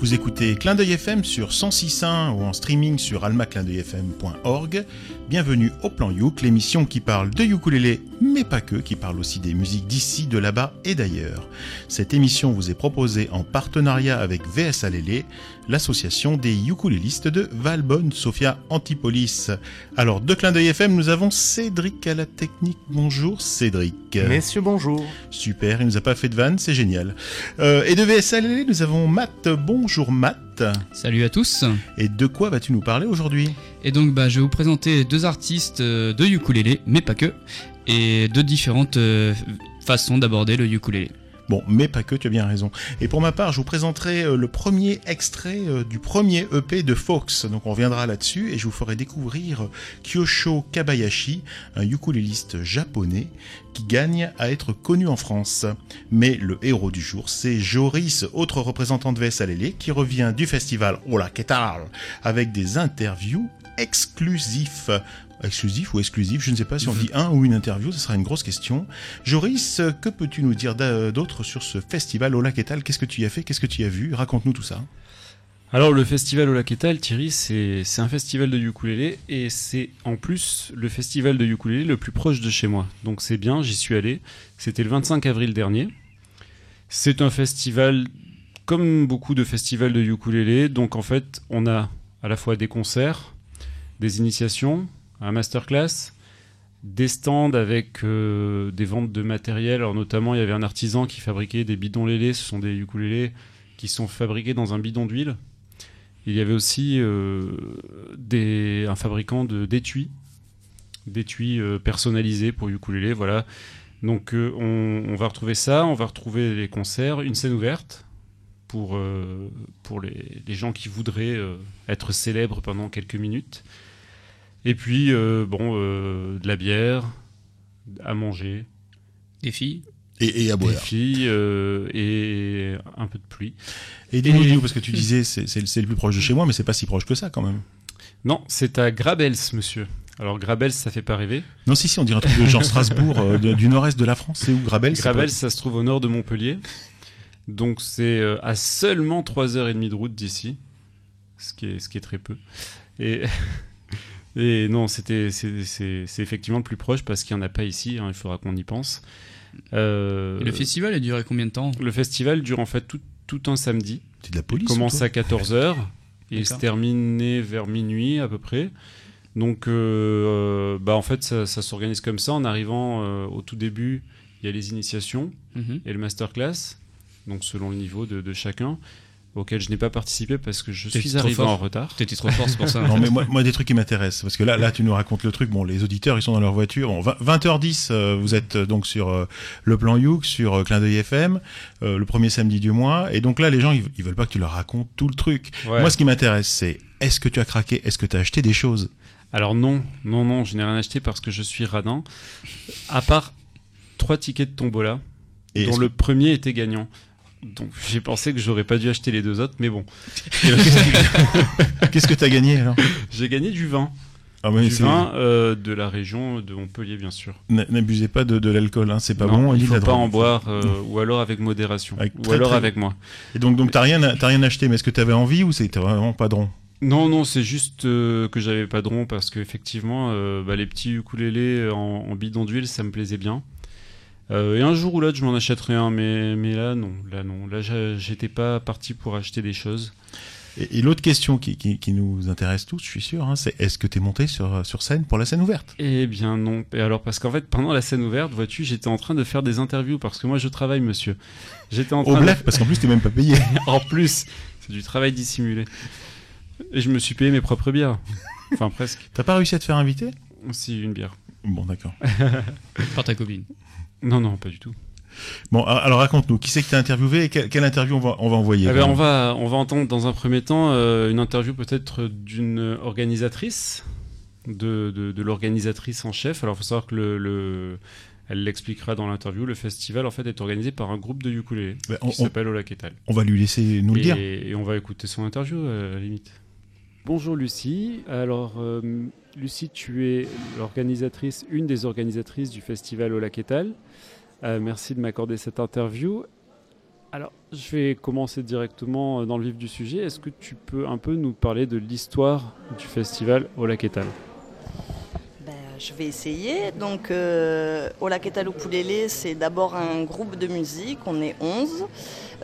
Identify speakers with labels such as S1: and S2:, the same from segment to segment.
S1: Vous écoutez Clin d'œil FM sur 106.1 ou en streaming sur almaclindeuilfm.org. Bienvenue au Plan Youk, l'émission qui parle de ukulélé, mais pas que, qui parle aussi des musiques d'ici, de là-bas et d'ailleurs. Cette émission vous est proposée en partenariat avec VS Alélé, l'association des ukulélistes de Valbonne, Sophia Antipolis. Alors, de Clin d'œil FM, nous avons Cédric à la technique. Bonjour Cédric.
S2: Messieurs, bonjour.
S1: Super, il nous a pas fait de vanne, c'est génial. Euh, et de VS Alélé, nous avons Matt. Bonjour Matt.
S3: Salut à tous.
S1: Et de quoi vas-tu nous parler aujourd'hui?
S3: Et donc bah, je vais vous présenter deux artistes euh, de ukulélé, mais pas que, et deux différentes euh, façons d'aborder le ukulélé.
S1: Bon, mais pas que, tu as bien raison. Et pour ma part, je vous présenterai euh, le premier extrait euh, du premier EP de Fox. Donc on reviendra là-dessus et je vous ferai découvrir Kyosho Kabayashi, un ukuléliste japonais qui gagne à être connu en France. Mais le héros du jour, c'est Joris, autre représentant de VS Alélé, qui revient du festival Hola Que tal? avec des interviews exclusifs exclusif ou exclusif, je ne sais pas si on dit un ou une interview, ce sera une grosse question. Joris, que peux-tu nous dire d'autre sur ce festival Ola Ketal Qu'est-ce que tu y as fait? Qu'est-ce que tu y as vu? Raconte-nous tout ça.
S2: Alors le festival Ola Ketal, Thierry, c'est un festival de ukulélé et c'est en plus le festival de ukulélé le plus proche de chez moi. Donc c'est bien, j'y suis allé. C'était le 25 avril dernier. C'est un festival comme beaucoup de festivals de ukulélé. Donc en fait, on a à la fois des concerts, des initiations, un masterclass, des stands avec euh, des ventes de matériel. Alors notamment, il y avait un artisan qui fabriquait des bidons lélés. Ce sont des ukulélés qui sont fabriqués dans un bidon d'huile. Il y avait aussi euh, un fabricant d'étuis, d'étuis euh, personnalisés pour ukulélé. Voilà. Donc on, va retrouver ça, on va retrouver les concerts, une scène ouverte pour, pour les, gens qui voudraient être célèbres pendant quelques minutes. Et puis, euh, bon, euh, de la bière, à manger.
S3: Des filles
S1: et, à boire.
S2: Des filles euh, et un peu de pluie.
S1: Et dis-nous, parce que tu disais c'est le plus proche de chez moi, mais c'est pas si proche que ça quand même.
S2: Non, c'est à Grabels, monsieur. Alors Grabels, ça fait pas rêver.
S1: Non, si, si, on dirait un truc de genre Strasbourg, du nord-est de la France. C'est où Grabels?
S2: Grabels, ça, se trouve au nord de Montpellier. Donc c'est à seulement 3h30 de route d'ici, ce, qui est, ce qui est très peu. Et Et non, c'était, c'est, effectivement le plus proche parce qu'il n'y en a pas ici, hein, il faudra qu'on y pense.
S3: Euh, le festival a duré combien de temps?
S2: Le festival dure en fait tout, tout un samedi.
S1: C'est de la police.
S2: Il commence à 14h et il se termine vers minuit à peu près. Donc, euh, bah, en fait, ça, s'organise comme ça. En arrivant euh, au tout début, il y a les initiations mhm. et le masterclass, donc selon le niveau de, de chacun auquel je n'ai pas participé parce que je suis arrivé en retard.
S3: T'étais trop fort, c'est pour ça.
S1: non, mais moi, moi, des trucs qui m'intéressent, parce que là, là, tu nous racontes le truc. Bon, les auditeurs, ils sont dans leur voiture. Bon, 20h10, euh, vous êtes euh, donc sur euh, le plan Youk, sur Clin d'œil FM, le premier samedi du mois. Et donc là, les gens, ils, ils, veulent pas que tu leur racontes tout le truc. Moi, ce qui m'intéresse, c'est est-ce que tu as craqué? Est-ce que tu as acheté des choses?
S2: Alors non, non, non, je n'ai rien acheté parce que je suis radin. À part trois tickets de tombola, et dont le premier était gagnant. Donc j'ai pensé que j'aurais pas dû acheter les deux autres, mais bon.
S1: Qu'est-ce que tu as gagné alors?
S2: J'ai gagné du vin. Ah du vin euh, de la région de Montpellier, bien sûr.
S1: N'abusez pas de, de l'alcool, hein, c'est pas bon.
S2: Il faut pas en boire, euh, ou alors avec modération, ou alors avec moi.
S1: Et donc, donc t'as rien, rien acheté, mais est-ce que tu avais envie ou c'était vraiment pas rond
S2: non, non, c'est juste euh, que j'avais pas de rond parce qu'effectivement, bah, les petits ukulélés en, en bidon d'huile, ça me plaisait bien. Euh, et un jour ou l'autre, je m'en achèterai un, mais, mais là, non. Là, non. Là, j'étais pas parti pour acheter des choses.
S1: Et, l'autre question qui, qui, nous intéresse tous, je suis sûr, hein, c'est est-ce que tu es monté sur, sur scène pour la scène ouverte?
S2: Eh bien non. Et alors parce qu'en fait, pendant la scène ouverte, vois-tu, j'étais en train de faire des interviews parce que moi je travaille, monsieur.
S1: J'étais en train Au de... parce qu'en plus t'es même pas payé.
S2: en plus, c'est du travail dissimulé. Et je me suis payé mes propres bières. Enfin presque.
S1: T'as pas réussi à te faire inviter?
S2: Si, une bière.
S1: Bon, d'accord.
S3: Par ta copine.
S2: Non, non, pas du tout.
S1: Bon, alors raconte-nous, qui c'est que tu as interviewé et quelle, interview on va, on va envoyer
S2: eh ben, on, va, on va entendre dans un premier temps euh, une interview peut-être d'une organisatrice, de, de, l'organisatrice en chef. Alors il faut savoir que le, elle l'expliquera dans l'interview, le festival en fait est organisé par un groupe de ukulélé ben, qui s'appelle Olaketal.
S1: On va lui laisser nous le dire.
S2: Et on va écouter son interview à la limite. Bonjour Lucie. Alors euh, Lucie, tu es l'organisatrice, une des organisatrices du festival Olaketal. Euh, merci de m'accorder cette interview. Alors, je vais commencer directement dans le vif du sujet. Est-ce que tu peux un peu nous parler de l'histoire du festival au lac Etal
S4: ben, Je vais essayer. Donc, euh, Ukulele, c'est d'abord un groupe de musique, on est 11.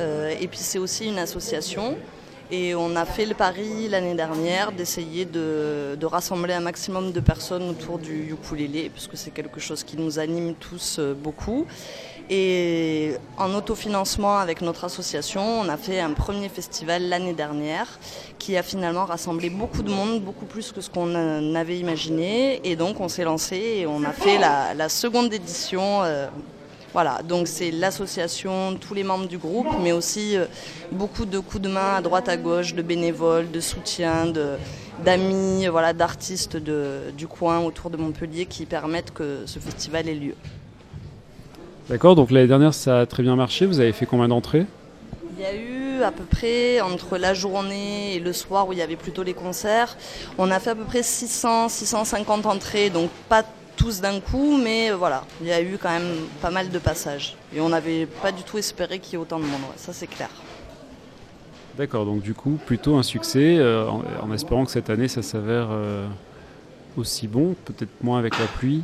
S4: Euh, et puis, c'est aussi une association. Et on a fait le pari l'année dernière d'essayer de, rassembler un maximum de personnes autour du ukulélé, puisque c'est quelque chose qui nous anime tous euh, beaucoup. Et en autofinancement avec notre association, on a fait un premier festival l'année dernière qui a finalement rassemblé beaucoup de monde, beaucoup plus que ce qu'on avait imaginé. Et donc on s'est lancé et on a fait la, seconde édition. Euh, voilà, donc c'est l'association, tous les membres du groupe, mais aussi euh, beaucoup de coups de main à droite à gauche, de bénévoles, de soutien, d'amis, voilà, d'artistes du coin autour de Montpellier qui permettent que ce festival ait lieu.
S2: D'accord, donc l'année dernière ça a très bien marché. Vous avez fait combien d'entrées?
S4: Il y a eu à peu près entre la journée et le soir où il y avait plutôt les concerts, on a fait à peu près 600, 650 entrées, donc pas tous d'un coup, mais voilà, il y a eu quand même pas mal de passages. Et on n'avait pas du tout espéré qu'il y ait autant de monde, ça c'est clair.
S2: D'accord, donc du coup plutôt un succès, euh, en, espérant que cette année ça s'avère euh, aussi bon, peut-être moins avec la pluie.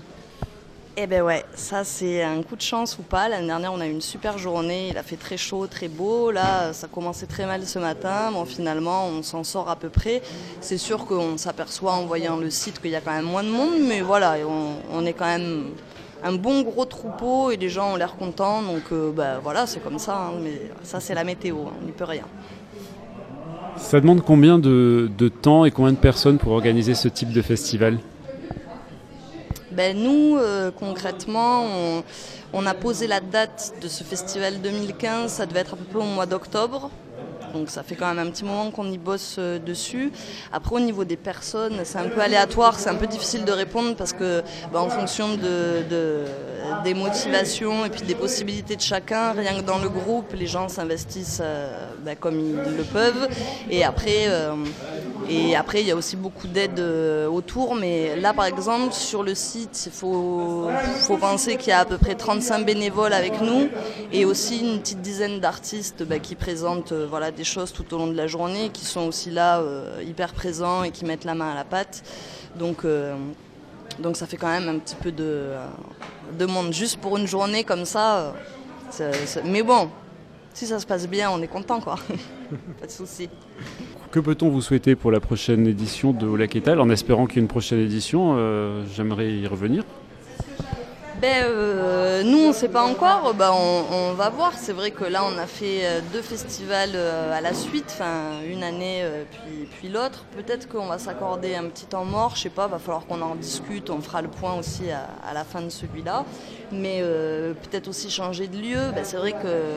S4: Eh ben ouais, ça c'est un coup de chance ou pas. L'année dernière on a eu une super journée, il a fait très chaud, très beau. Là ça commençait très mal ce matin. Bon finalement on s'en sort à peu près. C'est sûr qu'on s'aperçoit en voyant le site qu'il y a quand même moins de monde, mais voilà, on, est quand même un bon gros troupeau et les gens ont l'air contents. Donc ben voilà, c'est comme ça. Hein. mais ça c'est la météo, hein. on n'y peut rien.
S2: Ça demande combien de temps et combien de personnes pour organiser ce type de festival?
S4: Ben Nous, euh, concrètement, on, a posé la date de ce festival 2015, ça devait être à peu au mois d'octobre. Donc ça fait quand même un petit moment qu'on y bosse euh, dessus. Après au niveau des personnes, c'est un peu aléatoire, c'est un peu difficile de répondre parce que ben, en fonction de, des motivations et puis des possibilités de chacun, rien que dans le groupe, les gens s'investissent euh, ben, comme ils le peuvent. Et après, et après, il y a aussi beaucoup d'aide euh, autour. Mais là, par exemple, sur le site, il faut, penser qu'il y a à peu près 35 bénévoles avec nous et aussi une petite dizaine d'artistes bah, qui présentent euh, voilà, des choses tout au long de la journée, qui sont aussi là euh, hyper présents et qui mettent la main à la pâte. Donc, donc ça fait quand même un petit peu de monde juste pour une journée comme ça. mais bon, si ça se passe bien, on est content quoi. Pas de souci.
S2: Que peut-on vous souhaiter pour la prochaine édition de Lac En espérant qu'il y ait une prochaine édition, euh, j'aimerais y revenir.
S4: Ben, euh, nous, on ne sait pas encore. Ben, on, va voir. C'est vrai que là, on a fait euh, deux festivals à la suite, enfin une année puis, puis l'autre. Peut-être qu'on va s'accorder un petit temps mort. Je sais pas. Va falloir qu'on en discute. On fera le point aussi à, la fin de celui-là. Mais peut-être aussi changer de lieu. Ben, c'est vrai que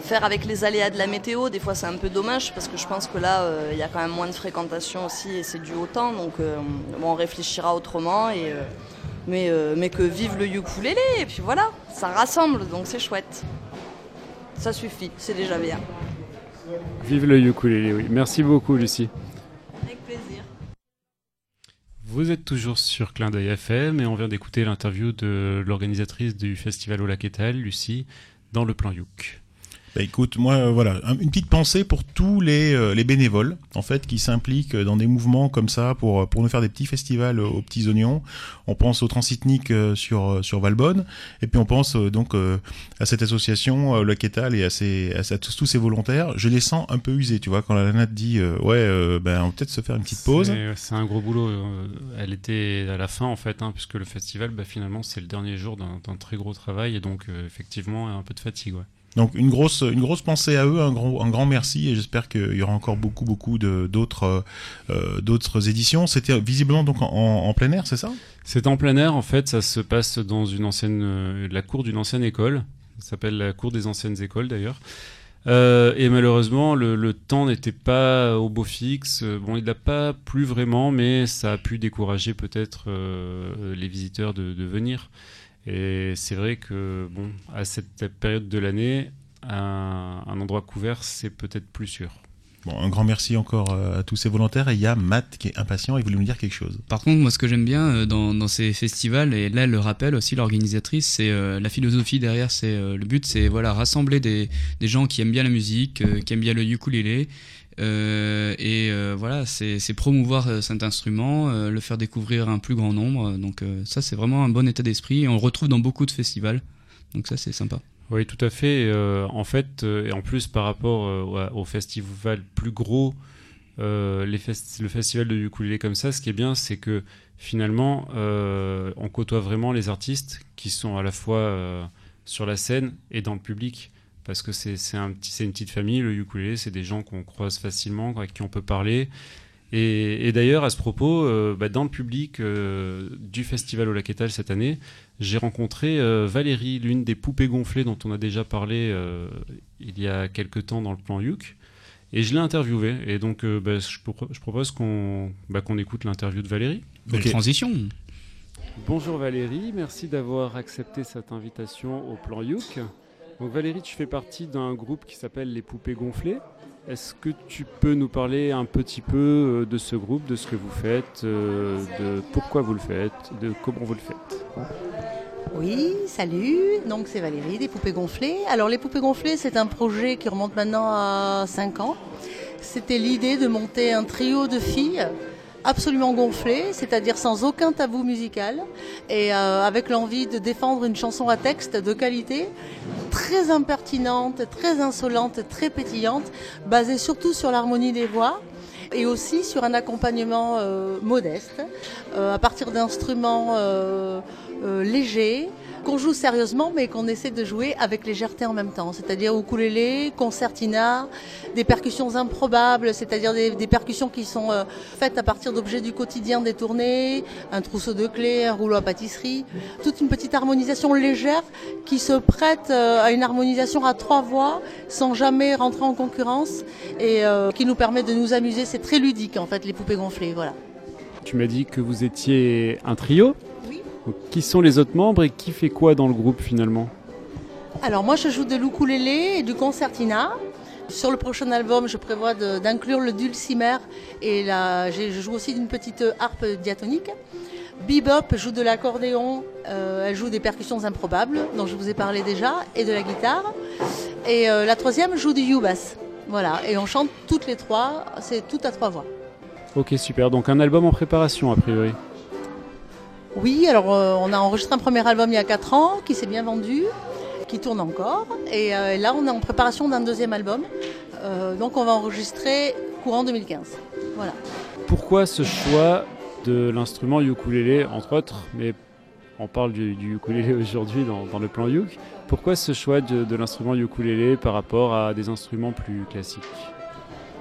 S4: faire avec les aléas de la météo, des fois c'est un peu dommage parce que je pense que là euh, il y a quand même moins de fréquentation aussi et c'est dû au temps donc euh, on réfléchira autrement euh, mais, mais que vive le ukulélé et puis voilà, ça rassemble donc c'est chouette. Ça suffit, c'est déjà bien.
S2: Vive le ukulélé, oui. Merci beaucoup Lucie.
S4: Avec plaisir.
S2: Vous êtes toujours sur Clin d'œil FM et on vient d'écouter l'interview de l'organisatrice du festival au lac Lucie, dans le plan Youk.
S1: Bah, écoute, moi, euh, voilà, une petite pensée pour tous les, euh, les bénévoles, en fait, qui s'impliquent dans des mouvements comme ça pour, pour nous faire des petits festivals aux petits oignons. On pense au Transitnique euh, sur, sur Valbonne, et puis on pense donc à cette association, le Quétal, et à, ses, à, tous, tous ces volontaires. Je les sens un peu usés, tu vois, quand la te dit, ouais, ben, on va peut-être se faire une petite pause.
S2: C'est un gros boulot. Elle était à la fin, en fait, hein, puisque le festival, bah, finalement, c'est le dernier jour d'un très gros travail, et donc, effectivement, un peu de fatigue, ouais.
S1: Donc une grosse, une grosse pensée à eux, un grand, un grand merci et j'espère qu'il y aura encore beaucoup, beaucoup d'autres, euh, d'autres éditions. C'était visiblement donc en, plein air, c'est ça?
S2: C'est en plein air. En fait, ça se passe dans une ancienne, euh, la cour d'une ancienne école. Ça s'appelle la cour des anciennes écoles d'ailleurs. Euh, et malheureusement, le, temps n'était pas au beau fixe. Bon, il n'a pas plu vraiment, mais ça a pu décourager peut-être les visiteurs de venir. Et c'est vrai que, bon, à cette période de l'année, un, endroit couvert, c'est peut-être plus sûr.
S1: Bon, un grand merci encore euh, à tous ces volontaires. Et il y a Matt qui est impatient et voulait nous dire quelque chose.
S3: Par contre, moi, ce que j'aime bien euh, dans, dans, ces festivals, et là, elle le rappelle aussi, l'organisatrice, c'est euh, la philosophie derrière. C'est le but, c'est voilà, rassembler des, des, gens qui aiment bien la musique, qui aiment bien le ukulélé. Et voilà, c'est promouvoir cet instrument, le faire découvrir à un plus grand nombre. Donc ça, c'est vraiment un bon état d'esprit. On le retrouve dans beaucoup de festivals. Donc ça, c'est sympa.
S2: Oui, tout à fait. Euh, en fait, euh, et en plus par rapport euh, au festival plus gros, le festival de ukulélé comme ça, ce qui est bien, c'est que finalement, on côtoie vraiment les artistes qui sont à la fois sur la scène et dans le public. Parce que c'est un une petite famille, le ukulélé, c'est des gens qu'on croise facilement, avec qui on peut parler. Et, d'ailleurs, à ce propos, euh, bah, dans le public euh, du festival au Laquetal cette année, j'ai rencontré euh, Valérie, l'une des poupées gonflées dont on a déjà parlé il y a quelques temps dans le plan Youk. Et je l'ai interviewée. Et donc, bah, je, propose bah, qu'on écoute l'interview de Valérie.
S3: Belle transition
S2: Bonjour Valérie, merci d'avoir accepté cette invitation au plan Youk. Donc Valérie, tu fais partie d'un groupe qui s'appelle Les Poupées Gonflées. Est-ce que tu peux nous parler un petit peu euh, de ce groupe, de ce que vous faites, euh, de pourquoi vous le faites, de comment vous le faites?
S5: Oui, salut. Donc c'est Valérie des Poupées Gonflées. Alors les Poupées Gonflées, c'est un projet qui remonte maintenant à 5 ans. C'était l'idée de monter un trio de filles absolument gonflées, c'est-à-dire sans aucun tabou musical, et euh, avec l'envie de défendre une chanson à texte de qualité, très impertinente, très insolente, très pétillante, basée surtout sur l'harmonie des voix et aussi sur un accompagnement euh, modeste, euh, à partir d'instruments légers, qu'on joue sérieusement, mais qu'on essaie de jouer avec légèreté en même temps. C'est-à-dire ukulélé, concertina, des percussions improbables, c'est-à-dire des, percussions qui sont euh, faites à partir d'objets du quotidien détournés, un trousseau de clés, un rouleau à pâtisserie, toute une petite harmonisation légère qui se prête euh, à une harmonisation à trois voix sans jamais rentrer en concurrence et euh, qui nous permet de nous amuser. C'est très ludique en fait, les poupées gonflées. Voilà.
S2: Tu m'as dit que vous étiez un trio qui sont les autres membres et qui fait quoi dans le groupe finalement
S5: Alors moi je joue de l'ukulélé et du concertina. Sur le prochain album, je prévois d'inclure le dulcimer et la, je joue aussi d'une petite harpe diatonique. Bebop joue de l'accordéon, euh, elle joue des percussions improbables, dont je vous ai parlé déjà, et de la guitare. Et euh, la troisième joue du U-bass. Voilà, et on chante toutes les trois, c'est tout à trois voix.
S2: Ok, super. Donc un album en préparation a priori.
S5: Oui, alors euh, on a enregistré un premier album il y a 4 ans qui s'est bien vendu, qui tourne encore. Et euh, là, on est en préparation d'un deuxième album. Euh, donc on va enregistrer courant 2015. Voilà.
S2: Pourquoi ce choix de l'instrument ukulélé, entre autres, mais on parle du, ukulélé aujourd'hui dans, le plan uk. Pourquoi ce choix de, de l'instrument ukulélé par rapport à des instruments plus classiques?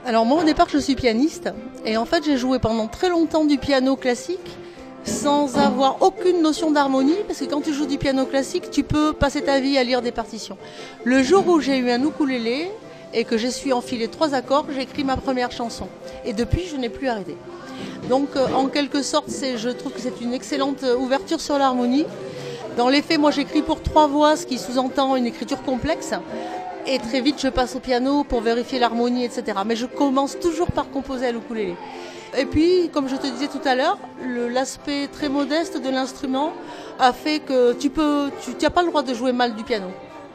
S5: Alors moi au départ je suis pianiste et en fait j'ai joué pendant très longtemps du piano classique sans avoir aucune notion d'harmonie, parce que quand tu joues du piano classique, tu peux passer ta vie à lire des partitions. Le jour où j'ai eu un ukulélé et que j'ai su enfiler trois accords, j'ai écrit ma première chanson. Et depuis, je n'ai plus arrêté. Donc, euh, en quelque sorte, je trouve que c'est une excellente euh, ouverture sur l'harmonie. Dans les faits, moi, j'écris pour trois voix, ce qui sous-entend une écriture complexe. Et très vite, je passe au piano pour vérifier l'harmonie, etc. Mais je commence toujours par composer à l'ukulélé. Et puis, comme je te disais tout à l'heure, l'aspect très modeste de l'instrument a fait que tu n'as pas le droit de jouer mal du piano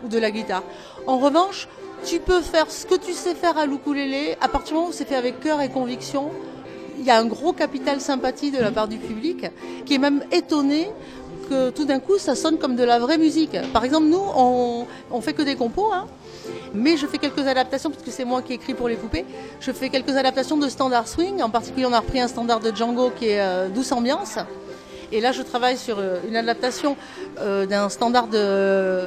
S5: ou de la guitare. En revanche, tu peux faire ce que tu sais faire à l'ukulélé à partir du moment où c'est fait avec cœur et conviction. Il y a un gros capital sympathie de la part du public qui est même étonné que tout d'un coup ça sonne comme de la vraie musique. Par exemple, nous, on, on fait que des compos. Hein. Mais je fais quelques adaptations, puisque c'est moi qui écris pour les poupées. Je fais quelques adaptations de standard swing. En particulier, on a repris un standard de Django qui est euh, Douce Ambiance. Et là, je travaille sur euh, une adaptation euh, d'un standard de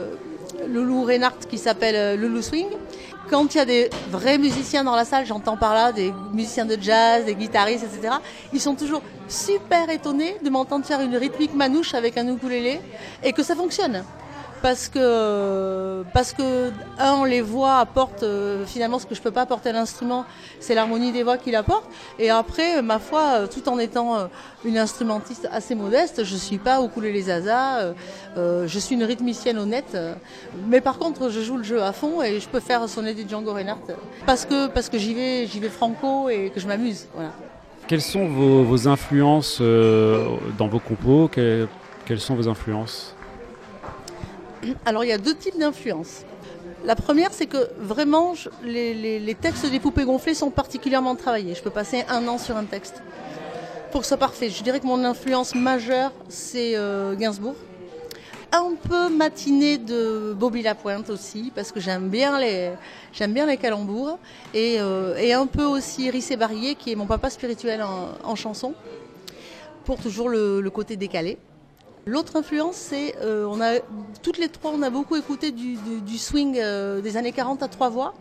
S5: Loulou Reinhardt qui s'appelle Loulou Swing. Quand il y a des vrais musiciens dans la salle, j'entends par là des musiciens de jazz, des guitaristes, etc. Ils sont toujours super étonnés de m'entendre faire une rythmique manouche avec un ukulélé et que ça fonctionne. Parce que, parce que un, les voix apportent euh, finalement ce que je peux pas apporter à l'instrument, c'est l'harmonie des voix qu'il apporte. Et après, ma foi, euh, tout en étant euh, une instrumentiste assez modeste, je suis pas au couler les zaza, je suis une rythmicienne honnête. mais par contre, je joue le jeu à fond et je peux faire sonner des Django Reinhardt parce que, parce que j'y vais, j'y vais franco et que je m'amuse.
S2: Quelles sont vos, influences dans vos compos? Quelles sont vos influences?
S5: Alors il y a deux types d'influences. La première, c'est que vraiment, les, textes des poupées gonflées sont particulièrement travaillés. Je peux passer un an sur un texte pour que ce soit parfait. Je dirais que mon influence majeure, c'est euh, Gainsbourg. Un peu matinée de Bobby Lapointe aussi, parce que j'aime bien les, calembours. Et, euh, un peu aussi Rissé Barrier, qui est mon papa spirituel en, chanson, pour toujours le côté décalé. L'autre influence, c'est euh, on a toutes les trois, on a beaucoup écouté du, swing euh, des années 40 à trois voix.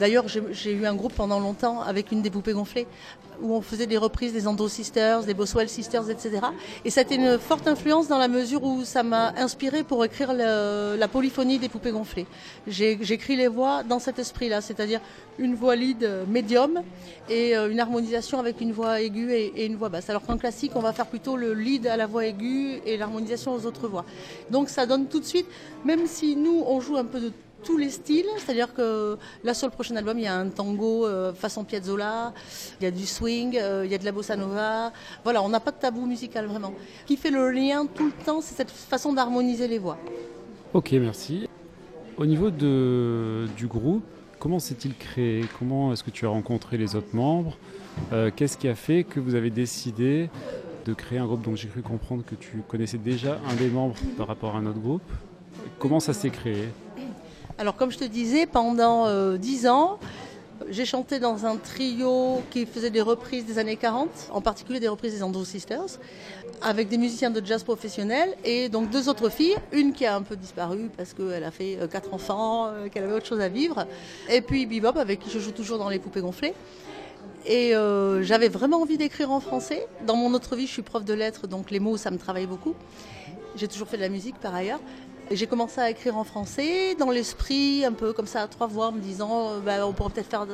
S5: D'ailleurs, j'ai eu un groupe pendant longtemps avec une des poupées gonflées où on faisait des reprises des Andro Sisters, des Boswell Sisters, etc. Et ça a été une forte influence dans la mesure où ça m'a inspiré pour écrire la polyphonie des poupées gonflées. J'écris les voix dans cet esprit-là, c'est-à-dire une voix lead médium et euh, une harmonisation avec une voix aiguë et, une voix basse. Alors qu'en classique, on va faire plutôt le lead à la voix aiguë et l'harmonisation aux autres voix. Donc ça donne tout de suite, même si nous, on joue un peu de tous les styles, c'est-à-dire que là sur le prochain album, il y a un tango euh, façon Piazzolla, il y a du swing, euh, il y a de la bossa nova. Voilà, on n'a pas de tabou musical vraiment. Qui fait le lien tout le temps, c'est cette façon d'harmoniser les voix.
S2: Ok, merci. Au niveau du groupe, comment s'est-il créé? Comment est-ce que tu as rencontré les autres membres? Euh, Qu'est-ce qui a fait que vous avez décidé de créer un groupe Donc j'ai cru comprendre que tu connaissais déjà un des membres par rapport à un autre groupe? Comment ça s'est créé?
S5: Alors comme je te disais, pendant euh, dix ans, j'ai chanté dans un trio qui faisait des reprises des années 40, en particulier des reprises des Andrew Sisters, avec des musiciens de jazz professionnels et donc deux autres filles, une qui a un peu disparu parce qu'elle a fait euh, quatre enfants, euh, qu'elle avait autre chose à vivre, et puis Bebop avec qui je joue toujours dans les poupées gonflées. Et j'avais vraiment envie d'écrire en français. Dans mon autre vie, je suis prof de lettres, donc les mots, ça me travaille beaucoup. J'ai toujours fait de la musique par ailleurs j'ai commencé à écrire en français, dans l'esprit, un peu comme ça, à trois voix, en me disant, euh, bah, on pourrait peut-être faire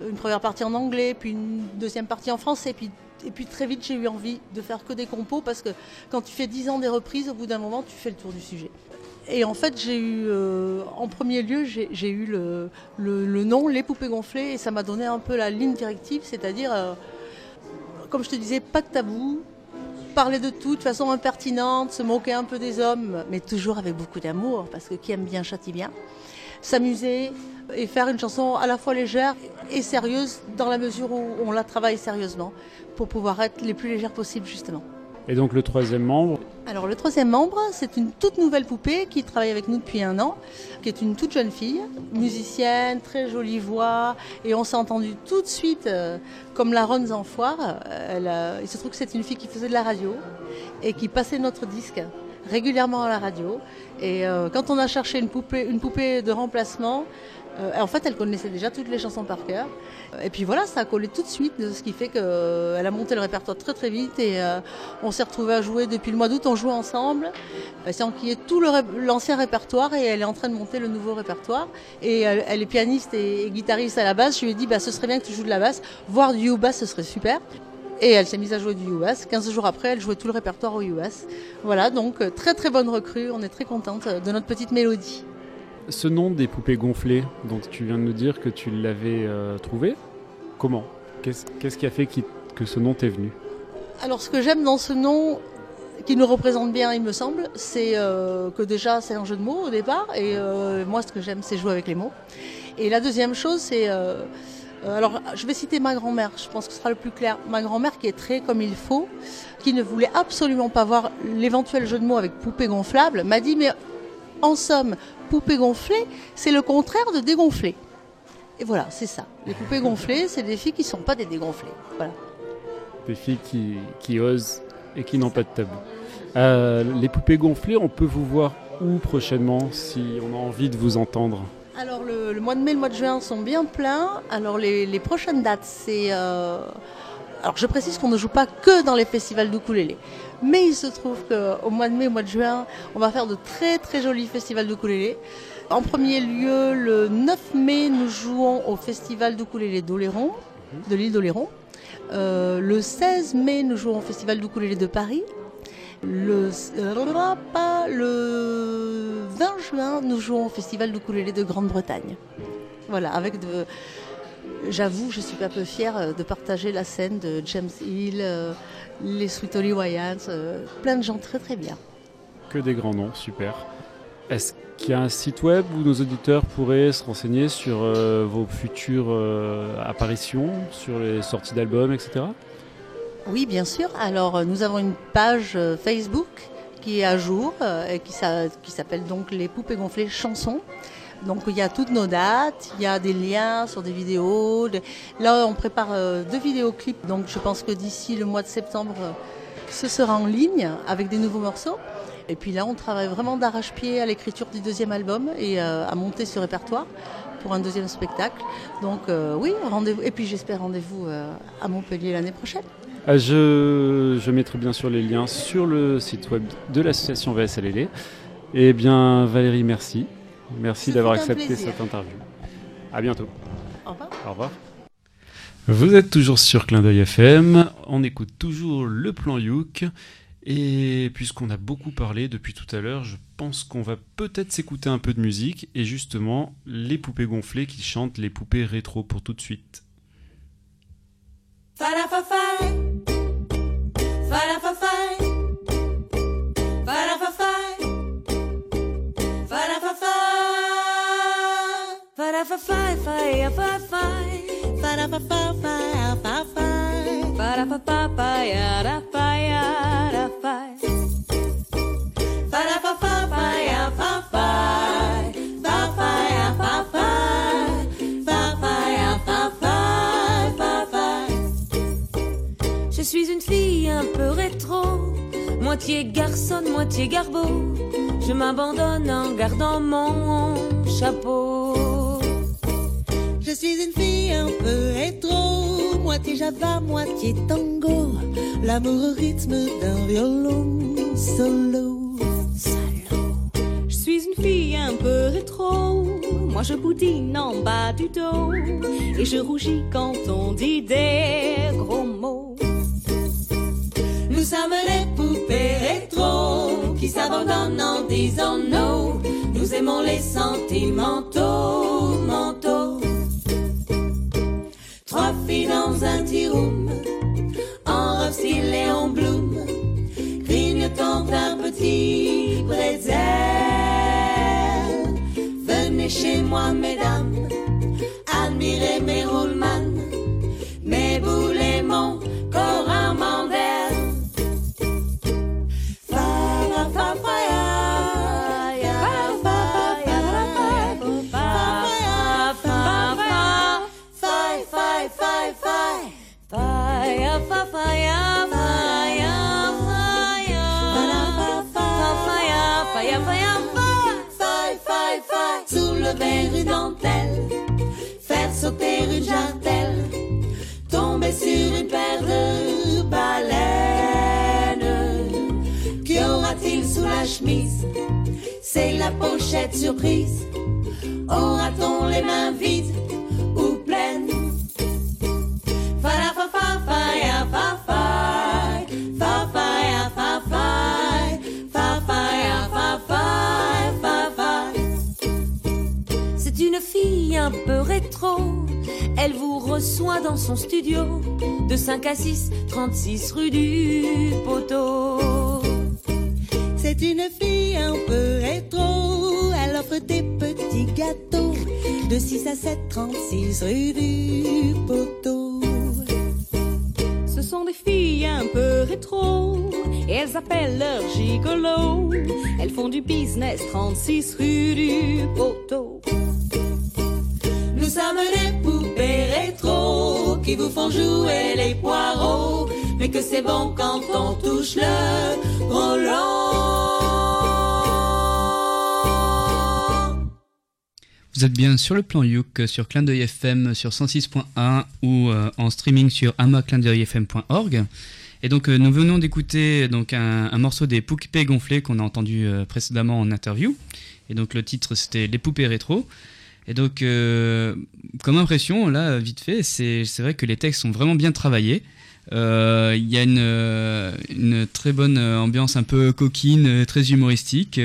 S5: une première partie en anglais, puis une deuxième partie en français, puis et puis très vite, j'ai eu envie de faire que des compos parce que quand tu fais dix ans des reprises, au bout d'un moment, tu fais le tour du sujet. Et en fait, j'ai eu, euh, en premier lieu, j'ai eu le, le, nom Les Poupées Gonflées et ça m'a donné un peu la ligne directive, c'est-à-dire, euh, comme je te disais, pas de tabou, parler de tout de façon impertinente, se moquer un peu des hommes, mais toujours avec beaucoup d'amour, parce que qui aime bien châtie bien. S'amuser et faire une chanson à la fois légère et sérieuse, dans la mesure où on la travaille sérieusement, pour pouvoir être les plus légères possibles, justement.
S2: Et donc le troisième membre
S5: Alors le troisième membre, c'est une toute nouvelle poupée qui travaille avec nous depuis un an, qui est une toute jeune fille, musicienne, très jolie voix, et on s'est entendu tout de suite euh, comme la Ronze en foire. Elle, il se trouve que c'est une fille qui faisait de la radio et qui passait notre disque régulièrement à la radio. Et euh, quand on a cherché une poupée, une poupée de remplacement, euh, en fait, elle connaissait déjà toutes les chansons par cœur. Et puis voilà, ça a collé tout de suite, ce qui fait qu'elle a monté le répertoire très très vite et euh, on s'est retrouvés à jouer depuis le mois d'août, on jouait ensemble, sans qu'il y ait tout l'ancien répertoire et elle est en train de monter le nouveau répertoire. Et elle, est pianiste et, guitariste à la base. Je lui ai dit, bah, ce serait bien que tu joues de la basse, voir du U-bass, ce serait super. Et elle s'est mise à jouer du US. 15 jours après, elle jouait tout le répertoire au US. Voilà, donc euh, très très bonne recrue. On est très contente de notre petite mélodie.
S2: Ce nom des poupées gonflées, donc tu viens de nous dire que tu l'avais euh, trouvé. Comment? Qu'est-ce qui a fait que ce nom t'est venu?
S5: Alors, ce que j'aime dans ce nom, qui nous représente bien, il me semble, c'est euh, que déjà c'est un jeu de mots au départ, et moi ce que j'aime c'est jouer avec les mots. Et la deuxième chose, c'est euh, alors, je vais citer ma grand-mère, je pense que ce sera le plus clair. Ma grand-mère qui est très comme il faut, qui ne voulait absolument pas voir l'éventuel jeu de mots avec poupée gonflable, m'a dit Mais en somme, poupée gonflée, c'est le contraire de dégonflée. Et voilà, c'est ça. Les poupées gonflées, c'est des filles qui ne sont pas des dégonflées. Voilà.
S2: Des filles qui, osent et qui n'ont pas de tabou. Euh, les poupées gonflées, on peut vous voir où prochainement si on a envie de vous entendre?
S5: Alors le, mois de mai, le mois de juin sont bien pleins. Alors les, prochaines dates, c'est euh, Alors je précise qu'on ne joue pas que dans les festivals d'ukulélé. Mais il se trouve qu'au mois de mai, au mois de juin, on va faire de très très jolis festivals d'ukulélé. En premier lieu, le 9 mai, nous jouons au festival d'ukulélé d'Oléron, de l'île d'Oléron. Euh, le 16 mai, nous jouons au festival d'ukulélé de Paris. Le, euh, pas, le 20 juin, nous jouons au festival d'ukulélé de Grande-Bretagne. Voilà, avec de, j'avoue, je suis un peu fière euh, de partager la scène de James Hill, euh, les Sweet Holly Wyans, euh, plein de gens très très bien.
S2: Que des grands noms, super. Est-ce qu'il y a un site web où nos auditeurs pourraient se renseigner sur euh, vos futures apparitions, sur les sorties d'albums, etc.
S5: Oui, bien sûr. Alors, nous avons une page Facebook qui est à jour et qui s'appelle donc Les Poupées Gonflées Chansons. Donc, il y a toutes nos dates, il y a des liens sur des vidéos. Là, on prépare euh, deux vidéoclips. Donc, je pense que d'ici le mois de septembre, euh, ce sera en ligne avec des nouveaux morceaux. Et puis là, on travaille vraiment d'arrache-pied à l'écriture du deuxième album et euh, à monter ce répertoire pour un deuxième spectacle. Donc, oui, rendez-vous. Et puis, j'espère rendez-vous à Montpellier l'année prochaine.
S2: Je, mettrai bien sûr les liens sur le site web de l'association VSLL. Eh bien, Valérie, merci. Merci d'avoir accepté
S5: plaisir.
S2: cette interview. À bientôt.
S5: Au revoir.
S2: Au revoir. Vous êtes toujours sur Clin d'œil FM. On écoute toujours le plan Youk. Et puisqu'on a beaucoup parlé depuis tout à l'heure, je pense qu'on va peut-être s'écouter un peu de musique. Et justement, les poupées gonflées qui chantent les poupées rétro pour tout de suite.
S6: Fa-da-fa-fi. Fa-da-fa-fi. Je suis une fille un peu rétro, moitié garçonne, moitié garbeau. Je m'abandonne en gardant mon chapeau. Je suis une fille un peu rétro, moitié java, moitié tango. L'amour au rythme d'un violon solo. Salaud. Je suis une fille un peu rétro, moi je boudine en bas du dos. Et je rougis quand on dit des gros mots. Nous sommes les poupées rétro qui s'abandonnent en disant no. Nous aimons les sentimentaux, mentaux. Trois filles dans un petit room, en robe style et en bloom, grignotant un petit bretzel. Venez chez moi, mesdames, sur une paire de baleines. Qu'y aura-t-il sous la chemise? C'est la pochette surprise. Aura-t-on les mains vides ou pleines? C'est une fille un peu rétro. Elle vous reçoit dans son studio de 5 à 6, 36 rue du Poteau. C'est une fille un peu rétro. Elle offre des petits gâteaux de 6 à 7, 36 rue du Poteau. Ce sont des filles un peu rétro et elles appellent leur gigolo. Elles font du business 36 rue du Poteau. Nous sommes des poupées vous
S3: êtes bien sur le plan Youk, sur Clin d'œil FM sur 106.1 ou euh, en streaming sur amaclindeuilfm.org. Et donc euh, nous venons d'écouter donc un, un morceau des Poupées gonflées qu'on a entendu euh, précédemment en interview. Et donc le titre c'était Les poupées rétro. Et donc euh, comme impression là vite fait, c'est vrai que les textes sont vraiment bien travaillés. Euh, Il y a une, euh, une très bonne ambiance un peu coquine, très humoristique,